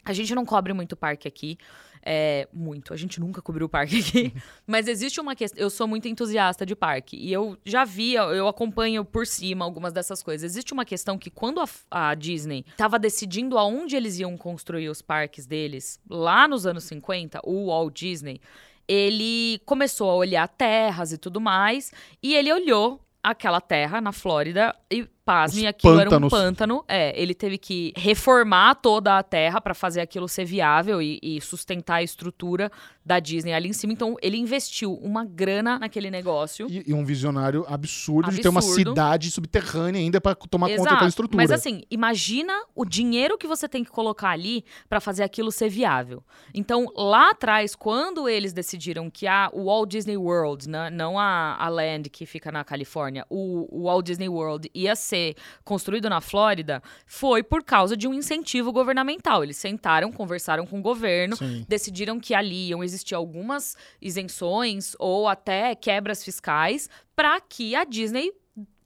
A gente não cobre muito parque aqui. É, muito. A gente nunca cobriu parque aqui. Mas existe uma questão. Eu sou muito entusiasta de parque. E eu já vi, eu acompanho por cima algumas dessas coisas. Existe uma questão que quando a, a Disney estava decidindo aonde eles iam construir os parques deles, lá nos anos 50, o Walt Disney, ele começou a olhar terras e tudo mais. E ele olhou aquela terra na Flórida e, pasme, Os aquilo era um pântanos. pântano. É, ele teve que reformar toda a terra para fazer aquilo ser viável e, e sustentar a estrutura da Disney ali em cima. Então, ele investiu uma grana naquele negócio. E, e um visionário absurdo, de ter uma Absurdo. cidade subterrânea ainda pra tomar conta Exato. daquela estrutura. Mas assim, imagina o dinheiro que você tem que colocar ali para fazer aquilo ser viável. Então, lá atrás, quando eles decidiram que a, o Walt Disney World, né, não a, a Land que fica na Califórnia, o, o Walt Disney World ia ser construído na Flórida, foi por causa de um incentivo governamental. Eles sentaram, conversaram com o governo, Sim. decidiram que ali iam existir algumas isenções ou até quebras fiscais para que a Disney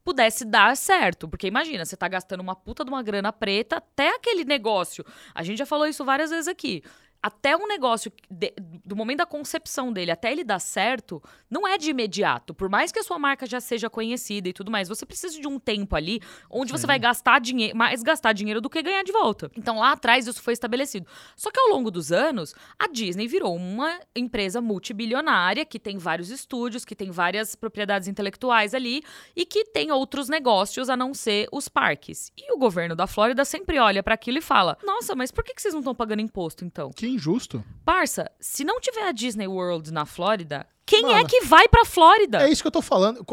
pudesse dar certo. Porque imagina, você tá gastando uma puta de uma grana preta até aquele negócio. A gente já falou isso várias vezes aqui. Até um negócio, de- do momento da concepção dele até ele dar certo, não é de imediato. Por mais que a sua marca já seja conhecida e tudo mais, você precisa de um tempo ali onde você vai gastar dinheiro, mais gastar dinheiro do que ganhar de volta. Então lá atrás isso foi estabelecido. Só que ao longo dos anos, a Disney virou uma empresa multibilionária que tem vários estúdios, que tem várias propriedades intelectuais ali e que tem outros negócios a não ser os parques. E o governo da Flórida sempre olha para aquilo e fala: "Nossa, mas por que que vocês não estão pagando imposto então?" Que injusto. Parça, se não tiver a Disney World na Flórida, quem é Mano, que vai pra Flórida? É isso que eu tô falando.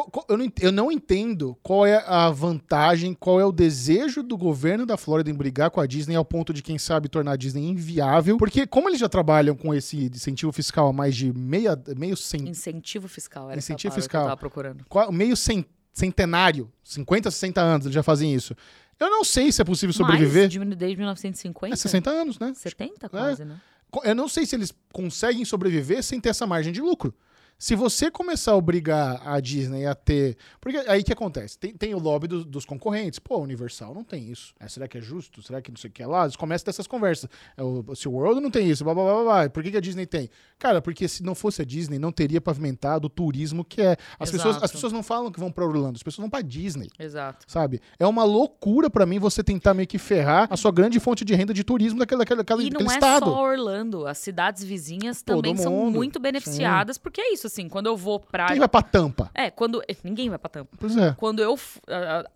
Eu não, entendo qual é a vantagem, qual é o desejo do governo da Flórida em brigar com a Disney ao ponto de, quem sabe, tornar a Disney inviável. Porque, como eles já trabalham com esse incentivo fiscal há mais de meia, meio, cen, Incentivo fiscal, era Incentivo fiscal. que eu tava procurando. meio cen- centenário, 50, 60 anos, eles já fazem isso. Eu não sei se é possível sobreviver. Mais de, desde 1950? É 60 anos, né? 70 quase, né? Co- Eu não sei se eles conseguem sobreviver sem ter essa margem de lucro. Se você começar a obrigar a Disney a ter. Porque aí que acontece? Tem, tem o lobby dos, dos concorrentes. Pô, a Universal não tem isso. É, será que é justo? Será que não sei o que é lá? Eles começam dessas conversas. É, o SeaWorld não tem isso. Blá, blá, blá, blá. Por que, que a Disney tem? Cara, porque se não fosse a Disney, não teria pavimentado o turismo que é. As, pessoas, as pessoas não falam que vão pra Orlando, as pessoas vão pra Disney. Exato. Sabe? É uma loucura pra mim você tentar meio que ferrar a sua grande fonte de renda de turismo daquele, daquele, daquele, E não é estado. só Orlando, as cidades vizinhas Todo também são mundo. muito beneficiadas, porque é isso, assim, quando eu vou pra... Quem vai pra Tampa? É, quando... Ninguém vai pra Tampa. Pois é. Quando eu.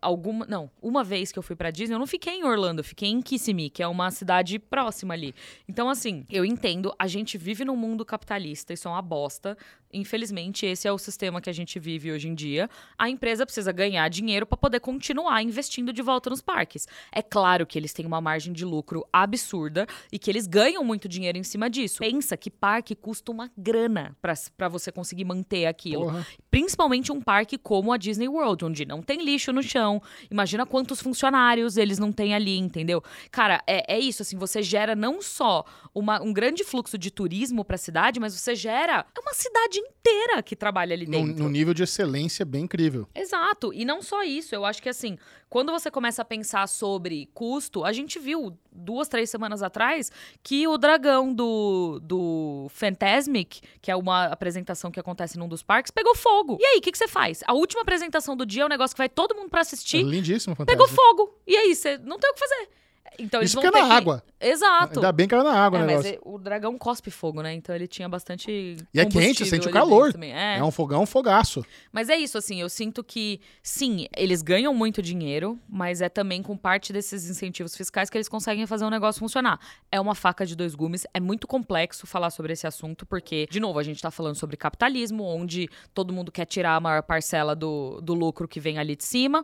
alguma. Não, uma vez que eu fui pra Disney, eu não fiquei em Orlando, eu fiquei em Kissimmee, que é uma cidade próxima ali. Então, assim, eu entendo, a gente vive num mundo capitalista, isso é uma bosta. Infelizmente, esse é o sistema que a gente vive hoje em dia. A empresa precisa ganhar dinheiro pra poder continuar investindo de volta nos parques. É claro que eles têm uma margem de lucro absurda e que eles ganham muito dinheiro em cima disso. Pensa que parque custa uma grana pra você conseguir manter aquilo. Porra. Principalmente um parque como a Disney World, onde não tem lixo no chão. Imagina quantos funcionários eles não têm ali, entendeu? Cara, é, é isso, assim, você gera não só uma- um grande fluxo de turismo pra cidade, mas você gera uma cidade inteira que trabalha ali Num, dentro. num nível de excelência bem incrível. Exato. E não só isso, eu acho que assim, quando você começa a pensar sobre custo, a gente viu duas, três semanas atrás que o dragão do, do Fantasmic, que é uma apresentação que acontece num dos parques, pegou fogo. E aí, o que, que você faz? A última apresentação do dia é um negócio que vai todo mundo pra É assistir, lindíssimo, pegou fantástico. fogo. E aí, você não tem o que fazer. Então eles Isso vão que é na que- água. Exato. Ainda bem que era na água É, o mas o dragão cospe fogo, né? Então ele tinha bastante. E é quente, sente o calor. também. É. É um fogão, um fogaço. Mas é isso, assim, eu sinto que, sim, eles ganham muito dinheiro, mas é também com parte desses incentivos fiscais que eles conseguem fazer o negócio funcionar. É uma faca de dois gumes, é muito complexo falar sobre esse assunto, porque, de novo, a gente tá falando sobre capitalismo, onde todo mundo quer tirar a maior parcela do, do lucro que vem ali de cima.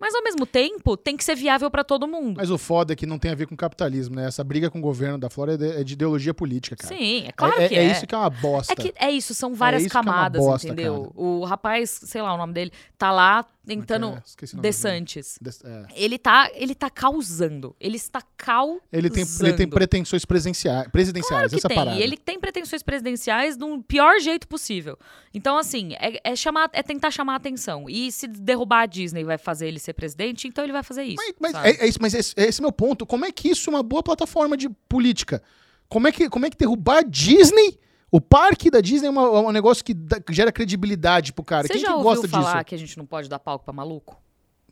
Mas ao mesmo tempo, tem que ser viável pra todo mundo. Mas o foda é que não tem a ver com capitalismo, né? Essa briga com o governo da Flórida é de ideologia política, cara. Sim, é claro é, que é é. isso que é uma bosta. É que é isso, são várias isso que é uma camadas, bosta, entendeu? cara. O rapaz, sei lá o nome dele, tá lá tentando. É. DeSantis. Des- é. Ele tá, ele tá causando. Ele está causando. Ele tem, ele tem pretensões presenciais, presidenciais, Claro essa tem. parada. E ele tem pretensões presidenciais do pior jeito possível. Então, assim, é, é chamar, é tentar chamar a atenção. E se derrubar a Disney vai fazer ele ser presidente, então ele vai fazer isso. Mas, mas é, é isso, mas esse, esse é meu ponto. Como é que isso é uma boa plataforma de política? Como é que, como é que derrubar a Disney? O parque da Disney é, uma- é um negócio que, gera credibilidade pro cara. Você Quem já que ouviu gosta falar disso? que a gente não pode dar palco pra maluco?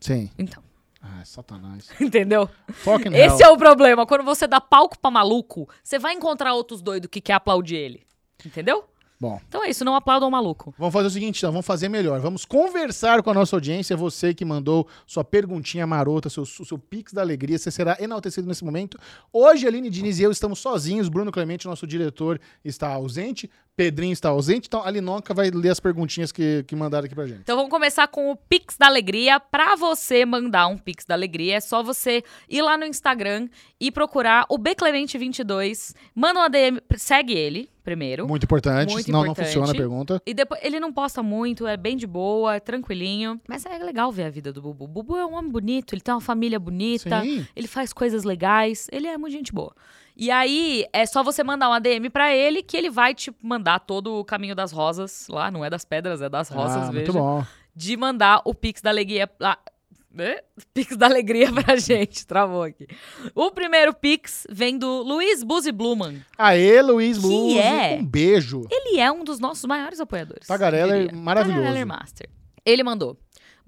Sim. Então, Ah, satanás. entendeu? Fucking Esse hell. é o problema. Quando você dá palco pra maluco, você vai encontrar outros doidos que quer aplaudir ele. Entendeu? Bom, Então é isso, não aplaudam o maluco. vamos fazer o seguinte, então, vamos fazer melhor. Vamos conversar com a nossa audiência. Você que mandou sua perguntinha marota, seu, seu pix da alegria, você será enaltecido nesse momento. Hoje, Aline Diniz e eu estamos sozinhos. Bruno Clemente, nosso diretor, está ausente. Pedrinho está ausente. Então, a Linoca vai ler as perguntinhas que, que mandaram aqui pra gente. Então vamos começar com o Pix da Alegria. Pra você mandar um Pix da Alegria, é só você ir lá no Instagram e procurar o Bclemente22. Manda uma DM, segue ele primeiro. Muito importante, Muito senão importante. não funciona a pergunta. E depois, ele não posta muito, é bem de boa, é tranquilinho. Mas é legal ver a vida do Bubu. O Bubu é um homem bonito, ele tem uma família bonita, Sim. ele faz coisas legais, ele é muito gente boa. E aí, é só você mandar uma DM pra ele que ele vai te mandar todo o caminho das rosas lá, não é das pedras, é das rosas, ah, veja muito bom. de mandar o Pix da Alegria. Ah, né? Pix da alegria pra gente, travou aqui. O primeiro Pix vem do Luiz Buzi Bluman. Aê, Luiz Blues, é? um beijo. Ele é um dos nossos maiores apoiadores. Tagareller diria. maravilhoso. Tagareller Master. Ele mandou.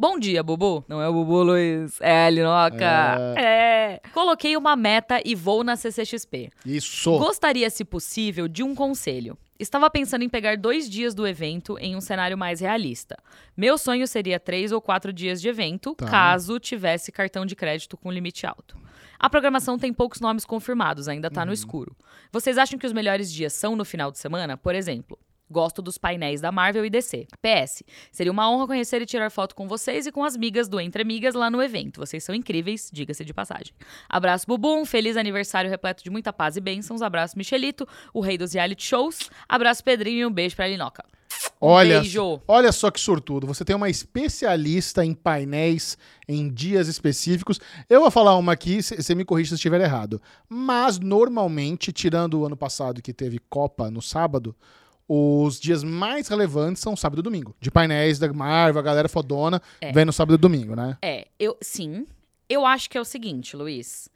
Bom dia, Bubu. Não é o Bubu, Luiz. É a Linoca. É. Coloquei uma meta e vou na CCXP. Isso. Gostaria, se possível, de um conselho. Estava pensando em pegar dois dias do evento em um cenário mais realista. Meu sonho seria três ou quatro dias de evento, Tá. caso tivesse cartão de crédito com limite alto. A programação tem poucos nomes confirmados, ainda tá Uhum. no escuro. Vocês acham que os melhores dias são no final de semana? Por exemplo, gosto dos painéis da Marvel e DC. PS, seria uma honra conhecer e tirar foto com vocês e com as migas do Entre Amigas lá no evento. Vocês são incríveis, diga-se de passagem. Abraço, Bubu. Um feliz aniversário repleto de muita paz e bênçãos. Abraço, Michelito, o rei dos reality shows. Abraço, Pedrinho, e um beijo pra Linoca. Um Olha, beijo. olha só que sortudo. Você tem uma especialista em painéis em dias específicos. Eu vou falar uma aqui, você me corrige se estiver errado. Mas normalmente, tirando o ano passado que teve Copa no sábado, os dias mais relevantes são sábado e domingo. De painéis da Marvel, a galera fodona, É. vem no sábado e domingo, né? É, eu sim. Eu acho que é o seguinte, Luiz.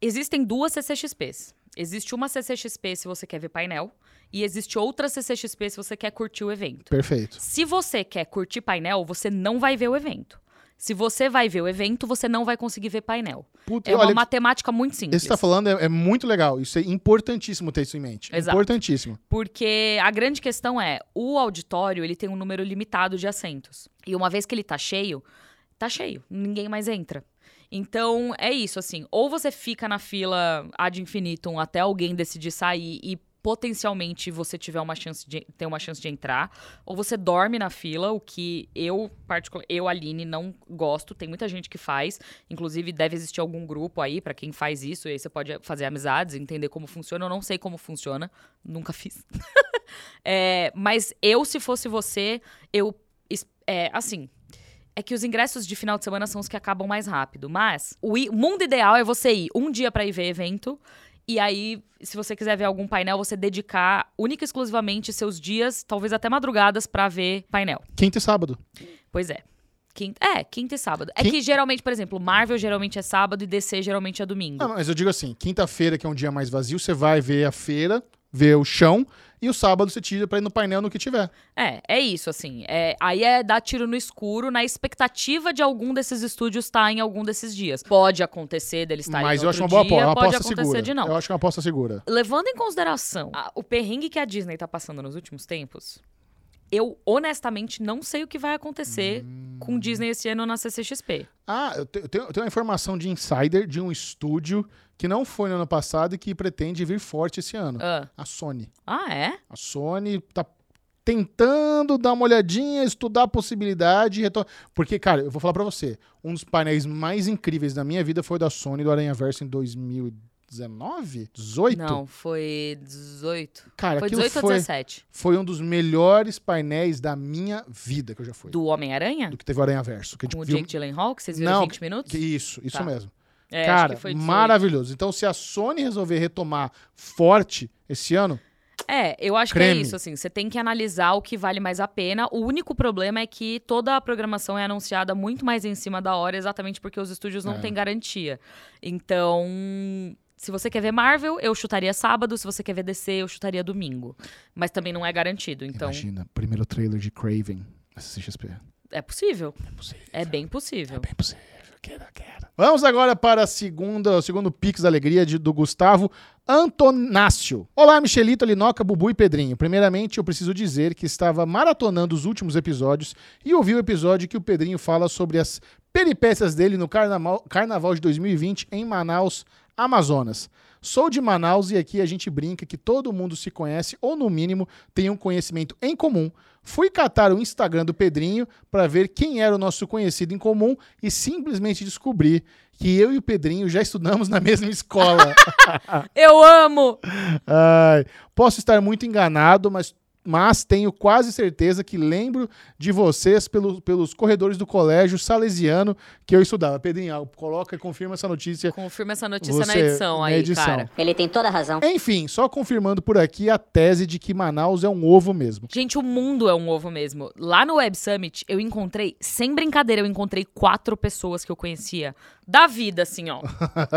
Existem duas CCXPs. Existe uma CCXP se você quer ver painel e existe outra CCXP se você quer curtir o evento. Perfeito. Se você quer curtir painel, você não vai ver o evento. Se você vai ver o evento, você não vai conseguir ver painel. Puta, É uma olha, matemática muito simples. esse que você tá falando é, é muito legal. Isso é importantíssimo ter isso em mente. Exato. Importantíssimo. Porque a grande questão é, o auditório, ele tem um número limitado de assentos. E uma vez que ele tá cheio, tá cheio, ninguém mais entra. Então, é isso, assim, ou você fica na fila ad infinitum até alguém decidir sair e potencialmente você tiver uma chance de ter uma chance de entrar, ou você dorme na fila, o que eu particular, eu Aline não gosto, tem muita gente que faz, inclusive deve existir algum grupo aí pra quem faz isso, e aí você pode fazer amizades, entender como funciona, eu não sei como funciona, nunca fiz. É, mas eu, se fosse você, eu. É, assim. É que os ingressos de final de semana são os que acabam mais rápido. Mas o, mundo ideal é você ir um dia pra ir ver evento. E aí, se você quiser ver algum painel, você dedicar única e exclusivamente seus dias, talvez até madrugadas, pra ver painel. Quinta e sábado. Pois é. Quinta, é, quinta e sábado. É Quin- que geralmente, por exemplo, Marvel geralmente é sábado e DC geralmente é domingo. Não, mas eu digo assim, quinta-feira, que é um dia mais vazio, você vai ver a feira, ver o chão, e o sábado você tira pra ir no painel no que tiver. É, é isso, assim. É, aí é dar tiro no escuro na expectativa de algum desses estúdios estar em algum desses dias. Pode acontecer deles estarem Mas eu acho uma boa dia, aposta, uma pode aposta acontecer segura. de não. Eu acho que uma aposta segura. Levando em consideração a- o perrengue que a Disney tá passando nos últimos tempos, eu honestamente não sei o que vai acontecer Hum. com Disney esse ano na CCXP. Ah, eu tenho, eu tenho uma informação de insider de um estúdio que não foi no ano passado e que pretende vir forte esse ano. Ah, A Sony. ah, é? A Sony tá tentando dar uma olhadinha, estudar a possibilidade. retor- Porque, cara, eu vou falar pra você, um dos painéis mais incríveis da minha vida foi o da Sony do Aranha Verso em 2019? 18? Não, foi 18. Cara, Foi aquilo 18 ou foi, 17. foi um dos melhores painéis da minha vida que eu já fui. Do Homem-Aranha? Do que teve o Aranha Verso. Que Com o viu... Jake Gyllenhaal, que vocês viram Não, 20 minutos? que Isso, isso Tá. mesmo. É, Cara, que foi 18. maravilhoso. Então, se a Sony resolver retomar forte esse ano, É, eu acho Creme. que é isso, assim, você tem que analisar o que vale mais a pena. O único problema é que toda a programação é anunciada muito mais em cima da hora, exatamente porque os estúdios não É. têm garantia. Então, se você quer ver Marvel, eu chutaria sábado, se você quer ver DC, eu chutaria domingo. Mas também não é garantido, então imagina, primeiro trailer de Craven na CCXP. é possível. É possível. É bem possível. bem possível. Quero, quero. Vamos agora para a segunda, o segundo Pix da Alegria de- do Gustavo Antonácio. Olá, Michelito, Linoca, Bubu e Pedrinho. Primeiramente, eu preciso dizer que estava maratonando os últimos episódios e ouvi o episódio que o Pedrinho fala sobre as peripécias dele no carnaval, carnaval de 2020 em Manaus, Amazonas. Sou de Manaus e aqui a gente brinca que todo mundo se conhece ou, no mínimo, tem um conhecimento em comum. Fui catar o Instagram do Pedrinho para ver quem era o nosso conhecido em comum e simplesmente descobri que eu e o Pedrinho já estudamos na mesma escola. Eu amo! Ai, posso estar muito enganado, mas mas tenho quase certeza que lembro de vocês pelo, pelos corredores do colégio salesiano que eu estudava. Pedrinho, coloca e confirma essa notícia. Confirma essa notícia Você- na edição na aí, edição. cara. Ele tem toda a razão. Enfim, só confirmando por aqui a tese de que Manaus é um ovo mesmo. Gente, o mundo é um ovo mesmo. Lá no Web Summit, eu encontrei, sem brincadeira, eu encontrei quatro pessoas que eu conhecia. Da vida, assim, ó.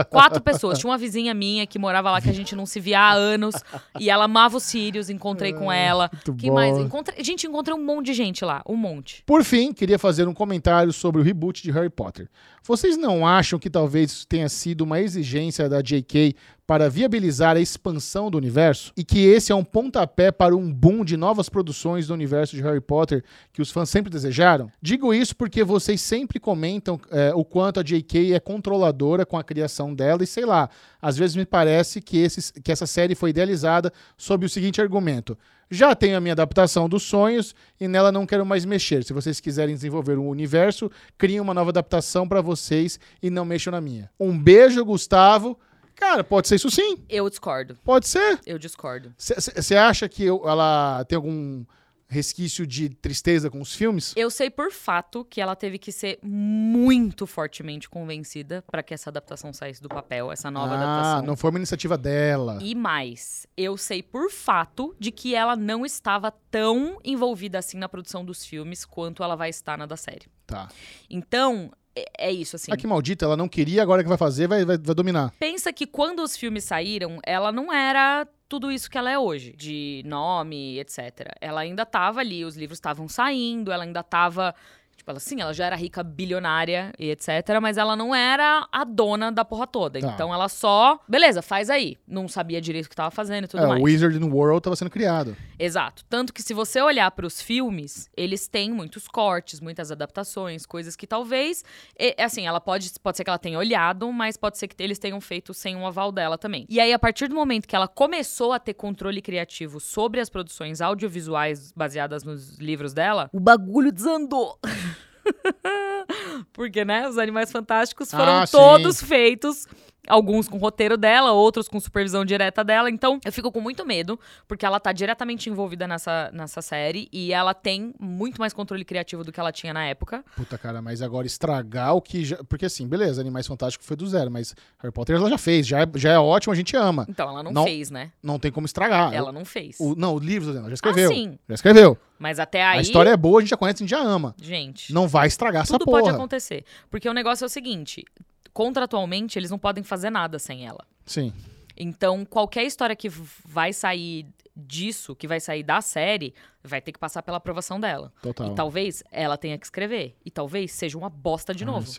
Quatro pessoas. Tinha uma vizinha minha que morava lá que a gente não se via há anos. E ela amava os Sirius, encontrei com ela. muito que bom. mais? Encontrei, gente, encontrei um monte de gente lá. Um monte. Por fim, queria fazer um comentário sobre o reboot de Harry Potter. Vocês não acham que talvez isso tenha sido uma exigência da J.K. para viabilizar a expansão do universo? E que esse é um pontapé para um boom de novas produções do universo de Harry Potter que os fãs sempre desejaram? Digo isso porque vocês sempre comentam é, o quanto a J.K. é controladora com a criação dela e sei lá, às vezes me parece que, que essa série foi idealizada sob o seguinte argumento. Já tenho a minha adaptação dos sonhos e nela não quero mais mexer. Se vocês quiserem desenvolver um universo, criem uma nova adaptação pra vocês e não mexam na minha. Um beijo, Gustavo. Cara, pode ser isso sim. Eu discordo. Pode ser. Eu discordo. Você acha que eu- ela tem algum resquício de tristeza com os filmes? Eu sei por fato que ela teve que ser muito fortemente convencida pra que essa adaptação saísse do papel, essa nova ah, adaptação. não foi uma iniciativa dela. E mais, eu sei por fato de que ela não estava tão envolvida assim na produção dos filmes quanto ela vai estar na da série. Tá. Então, é, é isso, assim. Ah, que maldita, ela não queria, agora que vai fazer, vai, vai, vai dominar. Pensa que quando os filmes saíram, ela não era tudo isso que ela é hoje, de nome, etc. Ela ainda tava ali, os livros estavam saindo, ela ainda tava. Tipo, ela, sim, ela já era rica, bilionária e etc. Mas ela não era a dona da porra toda. Tá. Então ela só. Beleza, faz aí. Não sabia direito o que tava fazendo e tudo É, mais. o Wizard in the World estava sendo criado. Exato. Tanto que se você olhar para os filmes, eles têm muitos cortes, muitas adaptações, coisas que talvez, e- assim, ela pode, pode ser que ela tenha olhado, mas pode ser que eles tenham feito sem um aval dela também. E aí a partir do momento que ela começou a ter controle criativo sobre as produções audiovisuais baseadas nos livros dela, o bagulho desandou. Porque, né, os Animais Fantásticos foram Ah, sim. todos feitos, alguns com roteiro dela, outros com supervisão direta dela. Então, eu fico com muito medo, porque ela tá diretamente envolvida nessa, nessa série e ela tem muito mais controle criativo do que ela tinha na época. Puta, cara, mas agora estragar o que já. Porque assim, beleza, Animais Fantásticos foi do zero, mas Harry Potter ela já fez, já é, já é ótimo, a gente ama. Então, ela não, Não. fez, né? Não tem como estragar. Ela não fez. O, não, o livro, ela já escreveu. Ah, sim. Já escreveu. Mas até aí. A história é boa, a gente já conhece, a gente já ama. Gente. Não vai estragar essa Tudo porra. pode acontecer. Porque o negócio é o seguinte: contratualmente, eles não podem fazer nada sem ela. Sim. Então, qualquer história que vai sair disso, que vai sair da série, vai ter que passar pela aprovação dela. Total. E talvez ela tenha que escrever. E talvez seja uma bosta de Ai, novo.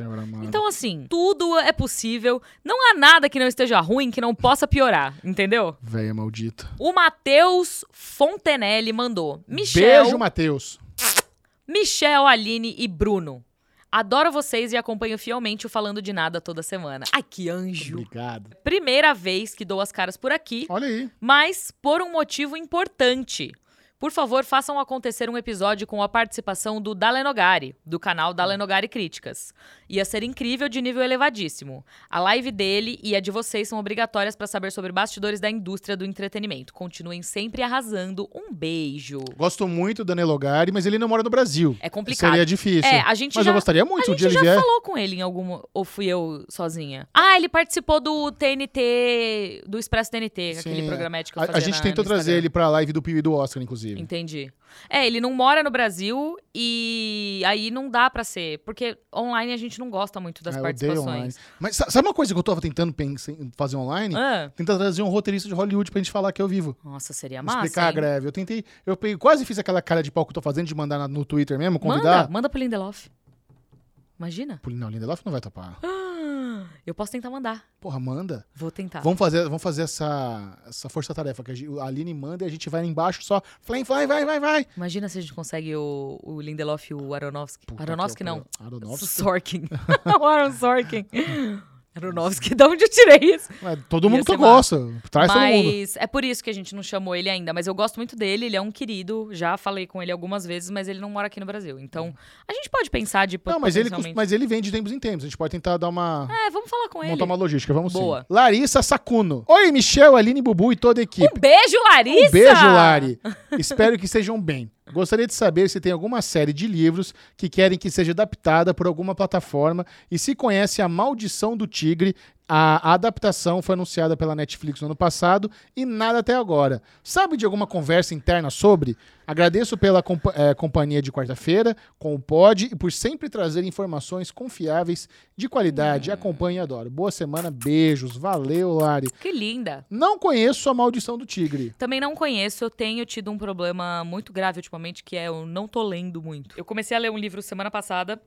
Então, assim, tudo é possível. Não há nada que não esteja ruim que não possa piorar, entendeu? Véia maldita. O Matheus Fontenelle mandou. Michel, Beijo, Matheus. Michel, Aline e Bruno. Adoro vocês e acompanho fielmente o Falando de Nada toda semana. Ai, que anjo. Obrigado. Primeira vez que dou as caras por aqui, Olha aí. mas por um motivo importante. Por favor, façam acontecer um episódio com a participação do Dalenogari, do canal Dalenogari Críticas. Ia ser incrível de nível elevadíssimo. A live dele e a de vocês são obrigatórias para saber sobre bastidores da indústria do entretenimento. Continuem sempre arrasando. Um beijo. Gosto muito do Danelogari, mas ele não mora no Brasil. É complicado. Seria difícil. É, a gente mas já- eu gostaria muito, A um gente já vier. falou com ele em algum. Ou fui eu sozinha? Ah, ele participou do TNT. Do Expresso TNT, aquele Sim, programete que eu A, fazia a gente na- tentou trazer ele pra live do Pio e do Oscar, inclusive. Entendi. É, ele não mora no Brasil e aí não dá pra ser. Porque online a gente não gosta muito das Ah, online. participações. Mas sa- sabe uma coisa que eu tava tentando pensar fazer online? Ah, Tentar trazer um roteirista de Hollywood pra gente falar que eu vivo. nossa, seria massa. explicar a hein? greve. Eu tentei, eu peguei, quase fiz aquela cara de pau que eu tô fazendo de mandar na- no Twitter mesmo, Manda, convidar. manda pro Lindelof. Imagina. Não, Lindelof não vai topar. Eu posso tentar mandar. Porra, manda. Vou tentar. Vamos fazer, vamos fazer essa, essa força-tarefa, que a Aline manda e a gente vai lá embaixo só. Flame, vai, vai, vai, vai. Imagina se a gente consegue o, o Lindelof e o Aronofsky. Puta Aronofsky não. Aronofsky. Sorkin. o Aaron Sorkin. Aronofsky, de onde eu tirei isso? Mas todo mundo que gosta. Traz todo mundo. Mas é por isso que a gente não chamou ele ainda. Mas eu gosto muito dele, ele é um querido. Já falei com ele algumas vezes, mas ele não mora aqui no Brasil. Então, a gente pode pensar de Não, mas ele, mas ele vem de tempos em tempos. A gente pode tentar dar uma. É, vamos falar com ele. Montar uma logística, vamos Boa. sim. Larissa Sacuno. Oi, Michel, Aline, Bubu e toda a equipe. Um beijo, Larissa! Um beijo, Lari. Espero que estejam bem. Gostaria de saber se tem alguma série de livros que querem que seja adaptada por alguma plataforma e se conhece A Maldição do Tigre. A, adaptação foi anunciada pela Netflix no ano passado e nada até agora. Sabe de alguma conversa interna sobre? Agradeço pela compa- eh, companhia de quarta-feira com o Pod e por sempre trazer informações confiáveis de qualidade. Acompanhe e adoro. Boa semana, beijos. Valeu, Lari. Que linda. Não conheço A Maldição do Tigre. Também não conheço, eu tenho tido um problema muito grave ultimamente, que é eu não tô lendo muito. Eu comecei a ler um livro semana passada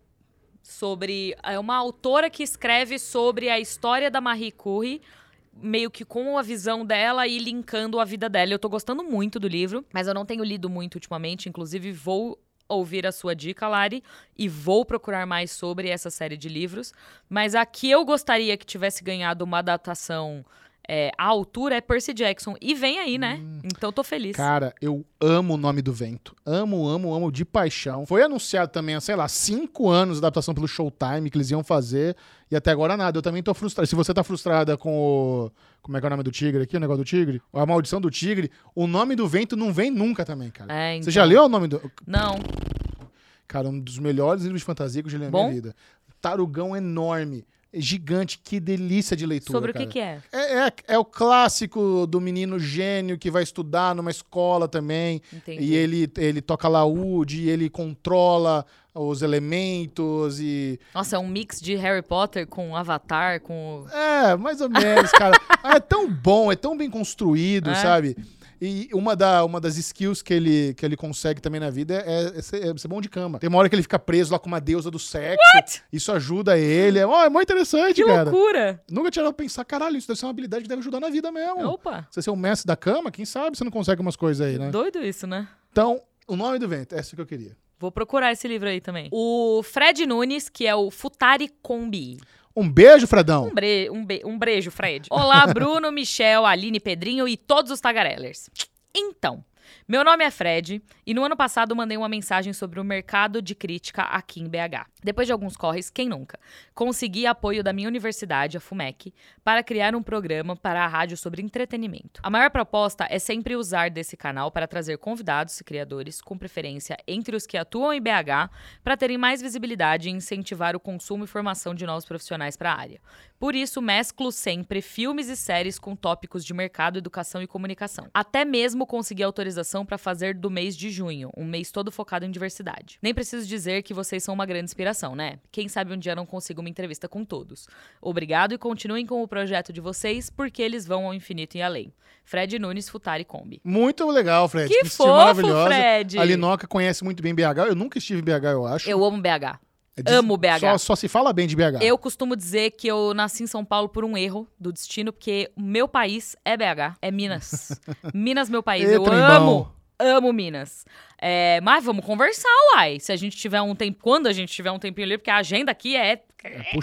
sobre. É uma autora que escreve sobre a história da Marie Curie. Meio que com a visão dela e linkando a vida dela. Eu tô gostando muito do livro, mas eu não tenho lido muito ultimamente. Inclusive, vou ouvir a sua dica, Lari, e vou procurar mais sobre essa série de livros. Mas a que eu gostaria que tivesse ganhado uma adaptação é, à altura é Percy Jackson. E vem aí, né? Então tô feliz. Cara, eu amo o nome do vento. Amo, amo, amo de paixão. Foi anunciado também sei lá, cinco anos a adaptação pelo Showtime que eles iam fazer. E até agora nada. Eu também tô frustrado. Se você tá frustrada com o. Como é que é o nome do tigre aqui? O negócio do tigre? A maldição do tigre. O nome do vento não vem nunca também, cara. É, Você então. já leu o nome do. Não. Cara, um dos melhores livros de fantasia que eu já li na Bom? minha vida. Tarugão enorme. Gigante, que delícia de leitura. Sobre o que, cara. que é? É, é, é o clássico do menino gênio que vai estudar numa escola também. Entendi. E ele, ele toca laúde, e ele controla os elementos e. Nossa, é um mix de Harry Potter com Avatar, com. É, mais ou menos, cara. Ah, é tão bom, é tão bem construído, É. sabe? E uma, da, uma das skills que ele, que ele consegue também na vida é, é ser, é ser bom de cama. Tem uma hora que ele fica preso lá com uma deusa do sexo. What? Isso ajuda ele. É, ó, é muito interessante, Que cara. loucura! Nunca tinha dado pra pensar, caralho, isso deve ser uma habilidade que deve ajudar na vida mesmo. Opa! Você ser o mestre da cama, quem sabe você não consegue umas coisas aí, né? Doido isso, né? Então, o nome do vento, é isso que eu queria. Vou procurar esse livro aí também. O Fred Nunes, que é o Futari Combi. Um beijo, Fredão. Um, bre... um, be... um beijo, Fred. Olá, Bruno, Michel, Aline, Pedrinho e todos os tagarellers. Então, meu nome é Fred e no ano passado mandei uma mensagem sobre o mercado de crítica aqui em BH. Depois de alguns corres, quem nunca? Consegui apoio da minha universidade, a FUMEC, para criar um programa para a rádio sobre entretenimento. A maior proposta é sempre usar desse canal para trazer convidados e criadores, com preferência entre os que atuam em BH, para terem mais visibilidade e incentivar o consumo e formação de novos profissionais para a área. Por isso, mesclo sempre filmes e séries com tópicos de mercado, educação e comunicação. Até mesmo consegui autorização para fazer do mês de junho, um mês todo focado em diversidade. Nem preciso dizer que vocês são uma grande inspiração, né? Quem sabe um dia não consigo uma entrevista com todos. Obrigado e continuem com o projeto de vocês, porque eles vão ao infinito e além. Fred Nunes, Futari Kombi. Muito legal, Fred. Que assistiu fofo, Fred. A Linoca conhece muito bem BH. Eu nunca estive em BH, eu acho. Eu amo BH. É de- amo BH. Só, só se fala bem de BH. Eu costumo dizer que eu nasci em São Paulo por um erro do destino, porque o meu país é BH, é Minas. Minas, meu país. Eu amo, amo Minas. É, mas vamos conversar, uai. Se a gente tiver um tempo, quando a gente tiver um tempinho livre, porque a agenda aqui é. É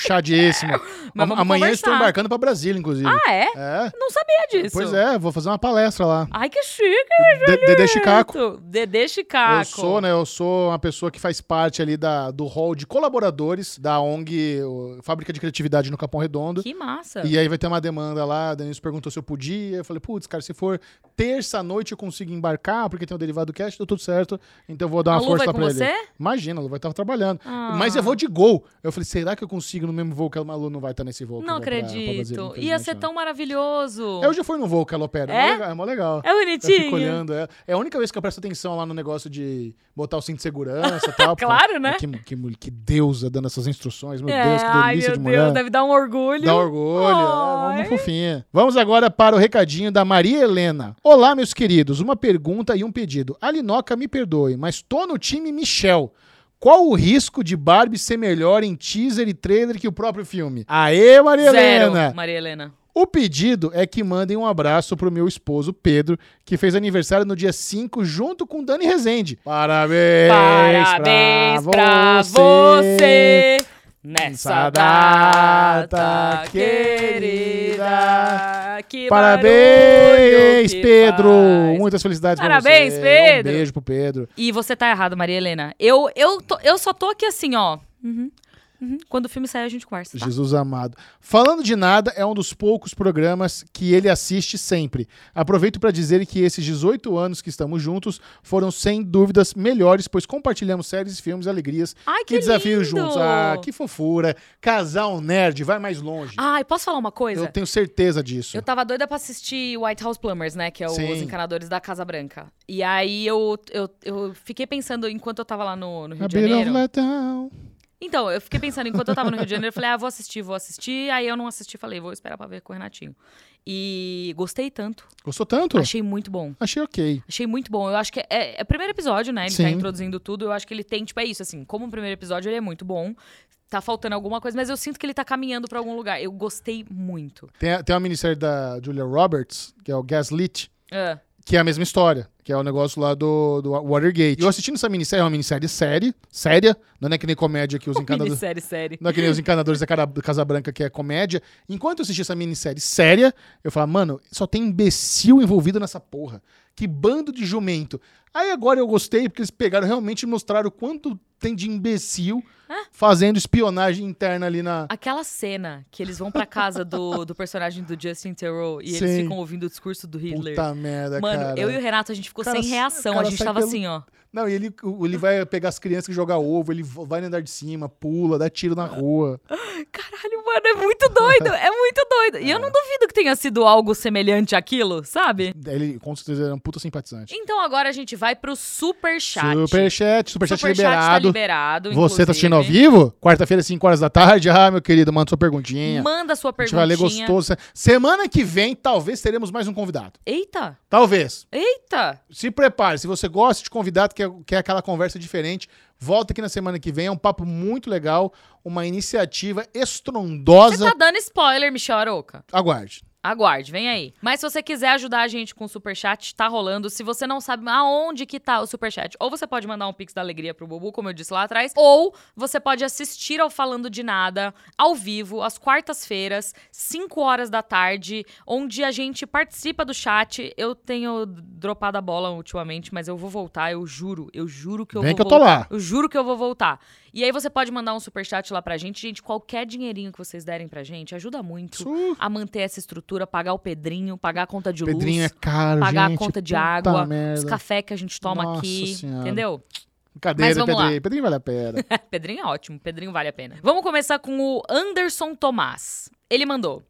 vamos Amanhã conversar. estou embarcando pra Brasília, inclusive. Ah, é? É. Não sabia disso. Pois é, vou fazer uma palestra lá. Ai, que chique, De- Dedê Chicaco. Dedê Chicaco. Eu sou, né? Eu sou uma pessoa que faz parte ali da, do hall de colaboradores da ONG Fábrica de Criatividade no Capão Redondo. Que massa. E aí vai ter uma demanda lá, a Denise perguntou se eu podia. Eu falei, putz, cara, se for terça-noite eu consigo embarcar, porque tem o Derivado Cast, deu tudo certo. Então eu vou dar a uma Lu força vai com pra você? ele. Imagina, a Lu vai estar trabalhando. Ah. Mas eu vou de gol. Eu falei, será que eu consigo no mesmo voo que a Malu não vai estar nesse voo? Não eu vou pra- pra acredito. Ia ser tão maravilhoso. Eu já fui no voo que ela opera. É? É? mó legal- É mó legal. É Eu bonitinho. fico olhando ela. É a única vez que eu presto atenção lá no negócio de botar o cinto de segurança e tal. Claro, né? Que, que, que deusa dando essas instruções. Meu é, Deus, que ai, delícia meu de Deus, mulher. deve dar um orgulho. Dá orgulho. É, Ai. uma fofinha. Vamos agora para o recadinho da Maria Helena. Olá, meus queridos. Uma pergunta e um pedido. A Linoca me perdoe, mas tô no time Michel. Qual o risco de Barbie ser melhor em teaser e trailer que o próprio filme? Aê, Maria Zero, Helena! Maria Helena. O pedido é que mandem um abraço pro meu esposo Pedro, que fez aniversário no dia 5 junto com Dani Rezende. Parabéns! Parabéns pra você. Nessa data querida, que Parabéns, que Pedro! faz. Muitas felicidades Parabéns, pra você. Pedro! Um beijo pro Pedro. E você tá errado, Maria Helena. Eu, eu, tô- eu só tô aqui assim, ó. Uhum, uhum. Quando o filme sair, a gente conversa. tá? Jesus amado. Falando de nada, é um dos poucos programas que ele assiste sempre. Aproveito para dizer que esses 18 anos que estamos juntos foram sem dúvidas melhores, pois compartilhamos séries, filmes, alegrias Ai, que e desafios lindo! juntos. Ah, que fofura. Casal nerd, vai mais longe. Ai, posso falar uma coisa? Eu tenho certeza disso. Eu tava doida pra assistir White House Plumbers, né? Que é os Sim. encanadores da Casa Branca. E aí eu, eu, eu fiquei pensando, enquanto eu tava lá no, no Rio A de Janeiro. Então, eu fiquei pensando, enquanto eu tava no Rio de Janeiro, eu falei, ah, vou assistir, vou assistir. Aí eu não assisti, falei, vou esperar pra ver com o Renatinho. E gostei tanto. Gostou tanto? Achei muito bom. Achei ok. Achei muito bom. Eu acho que é, é o primeiro episódio, né? Ele tá Sim. introduzindo tudo. Eu acho que ele tem, tipo, é isso, assim. Como o primeiro episódio, ele é muito bom. Tá faltando alguma coisa, mas eu sinto que ele tá caminhando pra algum lugar. Eu gostei muito. Tem, tem uma minissérie da Julia Roberts, que é o Gaslit, Ah, que é a mesma história, que é o negócio lá do, do Watergate. E eu assistindo essa minissérie, é uma minissérie série, séria, não é que nem comédia que os encanadores... minissérie, série. Não é que nem os encanadores da Casa Branca, que é comédia. Enquanto eu assisti essa minissérie séria, eu falava, mano, só tem imbecil envolvido nessa porra. Que bando de jumento. Aí agora eu gostei, porque eles pegaram realmente e mostraram o quanto tem de imbecil fazendo espionagem interna ali na. Aquela cena que eles vão pra casa do, do personagem do Justin Theroux e eles Sim. ficam ouvindo o discurso do Hitler. Puta merda, Mano, cara. eu e o Renato, a gente ficou Cara, sem reação. A gente tava pelo- assim, ó. Não, e ele, ele vai pegar as crianças que jogam ovo, ele vai no andar de cima, pula, dá tiro na rua. Caralho, mano, é muito doido. É muito doido. E eu não duvido que tenha sido algo semelhante àquilo, sabe? Ele com certeza era um puta simpatizante. Então agora a gente vai pro Superchat. Superchat, superchat Superchat liberado. tá liberado. Você tá assistindo ao vivo? Quarta-feira, 5 horas da tarde. Ah, meu querido, manda sua perguntinha. Manda sua A gente vai ler perguntinha. gostoso. Semana que vem, talvez teremos mais um convidado. Eita, Talvez. eita. Se prepare. Se você gosta de convidado, quer, quer aquela conversa diferente, volta aqui na semana que vem. É um papo muito legal. Uma iniciativa Você estrondosa. tá dando spoiler, Michel Aroca. Aguarde. Aguarde, vem aí. Mas se você quiser ajudar a gente com o Superchat, tá rolando. Se você não sabe aonde que tá o Superchat, ou você pode mandar um Pix da Alegria pro Bubu, como eu disse lá atrás, ou você pode assistir ao Falando de Nada, ao vivo, às quartas-feiras, 5 horas da tarde, onde a gente participa do chat. Eu tenho dropado a bola ultimamente, mas eu vou voltar, eu juro. Eu juro que eu Vem vou que eu tô voltar. lá. Eu juro que eu vou voltar. E aí você pode mandar um superchat lá pra gente. Gente, qualquer dinheirinho que vocês derem pra gente ajuda muito Isso. a manter essa estrutura, pagar o Pedrinho, pagar a conta de Pedrinho é luz, caro, pagar gente. a conta de água, merda. os cafés que a gente toma Nossa aqui, Senhora. entendeu? Brincadeira, vamos lá. Pedrinho. Pedrinho vale a pena. Pedrinho é ótimo, Pedrinho vale a pena. Vamos começar com o Anderson Tomás. Ele mandou: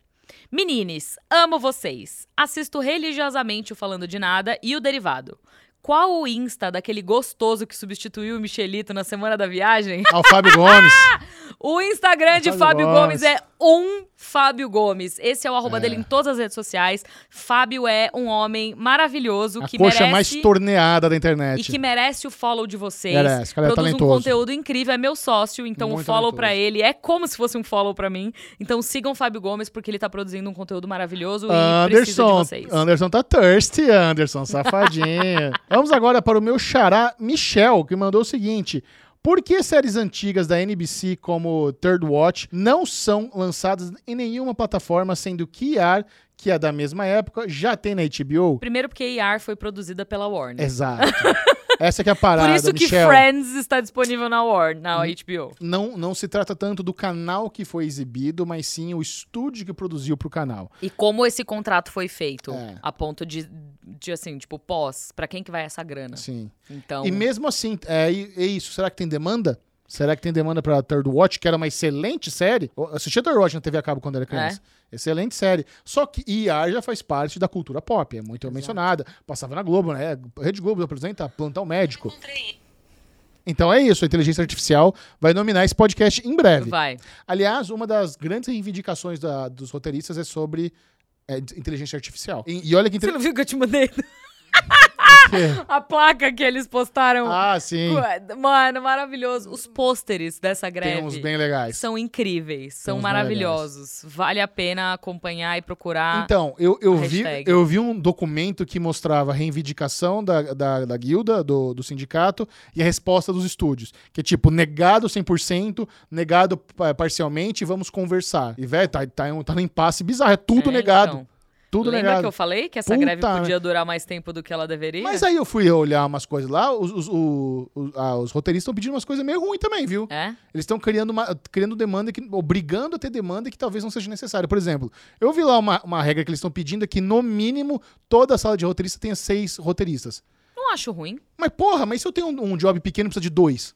Menines, amo vocês. Assisto religiosamente o Falando de Nada e o Derivado. Qual o Insta daquele gostoso que substituiu o Michelito na semana da viagem? Ah, o Fábio Gomes. O Instagram de Fábio Fábio Gomes. Gomes é um Fábio Gomes. Esse é o arroba É. dele em todas as redes sociais. Fábio é um homem maravilhoso A que coxa merece mais torneada da internet. e que merece o follow de vocês. Merece, cara é Produz um talentoso. conteúdo incrível, é meu sócio, então Muito o follow pra ele é como se fosse um follow pra mim. Então sigam o Fábio Gomes porque ele tá produzindo um conteúdo maravilhoso e precisa de Anderson, vocês. Anderson tá thirsty, Anderson, safadinho. Vamos agora para o meu xará Michel, que mandou o seguinte: Por que séries antigas da NBC como Third Watch não são lançadas em nenhuma plataforma, sendo que ER, que é da mesma época, já tem na HBO? Primeiro porque ER foi produzida pela Warner. Exato. Essa que é a parada, Por isso que Michel. Friends está disponível na Warner, na HBO. Não, não se trata tanto do canal que foi exibido, mas sim o estúdio que produziu pro canal. E como esse contrato foi feito, É. a ponto de, de assim, tipo, pós, pra quem que vai essa grana? Sim. Então, E mesmo assim, é, é isso. Será que tem demanda? Será que tem demanda pra Third Watch, que era uma excelente série? Eu assisti a Third Watch na TV a cabo quando era criança. Excelente série. Só que ER já faz parte da cultura pop, é muito mencionada. Passava na Globo, né? Rede Globo apresenta Plantão Médico. Então é isso, a inteligência artificial vai nominar esse podcast em breve. vai. Aliás, uma das grandes reivindicações da- dos roteiristas é sobre é, inteligência artificial. E, e olha que Você inte- não viu que eu te mandei? A placa que eles postaram. ah, sim. Mano, maravilhoso. Os pôsteres dessa greve. Tem uns bem legais. São incríveis, são maravilhosos. Vale a pena acompanhar e procurar. Então, eu, eu, vi, eu vi um documento que mostrava a reivindicação da, da, da guilda, do, do sindicato, e a resposta dos estúdios. Que é tipo, negado 100%, negado pa- parcialmente, vamos conversar. E, velho, tá, tá, um- tá num impasse bizarro. É tudo É, negado. então. Tudo Lembra negado. que eu falei que essa Puta, greve podia durar mais tempo do que ela deveria? Mas aí eu fui olhar umas coisas lá, os, os, o- o- ah, os roteiristas estão pedindo umas coisas meio ruins também, viu? É? Eles estão criando, uma, criando demanda, que, obrigando a ter demanda que talvez não seja necessária. Por exemplo, eu vi lá uma, uma regra que eles estão pedindo é que, no mínimo, toda sala de roteirista tenha seis roteiristas. Não acho ruim. Mas, porra, mas se eu tenho um, um job pequeno precisa de dois?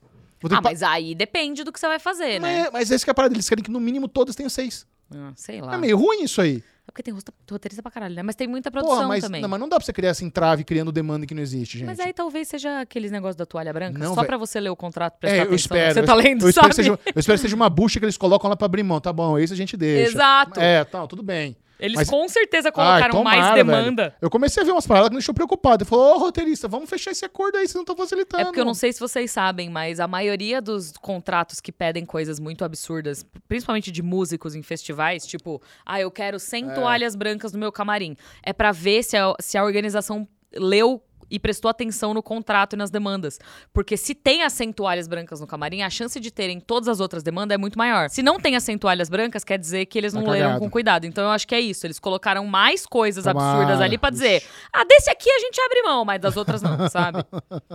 Ah, mas aí depende do que você vai fazer, né? mas, mas esse que é a parada, eles querem que no mínimo todas tenham seis. Ah, sei lá. É meio ruim isso aí. É porque tem roteirista pra caralho, né? Mas tem muita produção Porra, mas também. não, mas não dá pra você criar essa entrave criando demanda que não existe, gente. Mas aí talvez seja aqueles negócios da toalha branca, Não, só véi. pra você ler o contrato, prestar É, eu atenção. espero. Você eu tá espero- lendo, eu espero, sabe? que seja, eu espero que seja uma bucha que eles colocam lá pra abrir mão. Tá bom, esse a gente deixa. Exato. É, tá, tudo bem. Eles Mas- com certeza Ai, colocaram mais tomara, demanda. velho. Eu comecei a ver umas paradas que me deixou preocupado. Ele falou, ô roteirista, vamos fechar esse acordo aí, vocês não estão facilitando. É porque eu não sei se vocês sabem, mas a maioria dos contratos que pedem coisas muito absurdas, principalmente de músicos em festivais, tipo, ah, eu quero 100 É. toalhas brancas no meu camarim. É pra ver se a, se a organização leu e prestou atenção no contrato e nas demandas. Porque se tem as 100 toalhas brancas no camarim, a chance de terem todas as outras demandas é muito maior. Se não tem as 100 toalhas brancas, quer dizer que eles Tá não leram cagado. com cuidado. Então eu acho que é isso. Eles colocaram mais coisas Tomara. absurdas ali pra dizer, ah, desse aqui a gente abre mão, mas das outras não, sabe?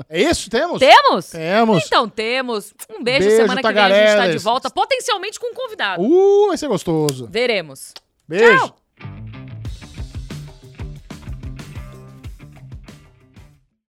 É isso? Temos? Temos? Temos. Então temos. Um beijo, Beijo, semana que vem a gente tá de volta, potencialmente com um convidado. Uh, vai ser gostoso. Veremos. Beijo. Tchau.